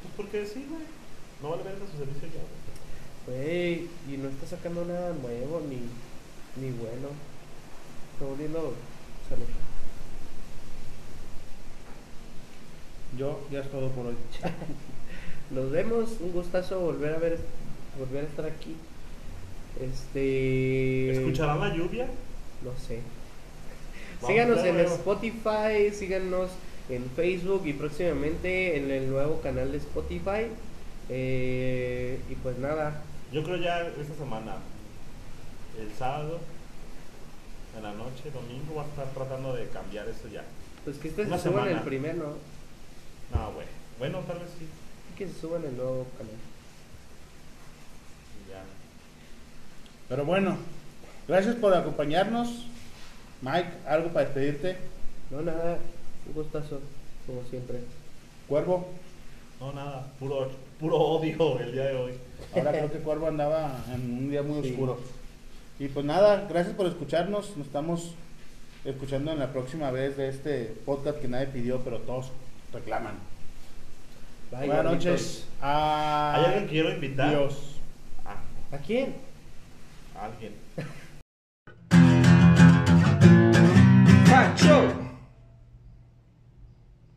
Pues porque sí, güey. No vale verga su servicio ya, güey. Güey, y no está sacando nada nuevo ni, ni bueno. Está volviendo. Yo ya es todo por hoy. Nos vemos, un gustazo volver a ver, volver a estar aquí. Este. ¿Escucharán la lluvia? No sé. Vamos, síganos en. Spotify, síganos en Facebook y próximamente en el nuevo canal de Spotify. Eh, y pues nada, Yo creo ya esta semana, el sábado, en la noche, domingo, voy a estar tratando de cambiar eso ya. pues que ustedes Una se suban semana. el primer, ¿no? No, güey. Bueno, tal vez sí. Que se suban el nuevo canal. Ya. Pero bueno, gracias por acompañarnos. Mike, ¿algo para despedirte? No, nada, un gustazo, como siempre. Cuervo, No, nada. Puro, puro odio el día de hoy. ahora creo que Cuervo andaba en un día muy Sí. oscuro. Y pues nada, gracias por escucharnos. Nos estamos escuchando en la próxima vez de este podcast que nadie pidió, pero todos reclaman. Bye, Buenas noches. ¿Hay alguien que quiero invitar? Adiós. Ah, ¿A quién? alguien. Cacho.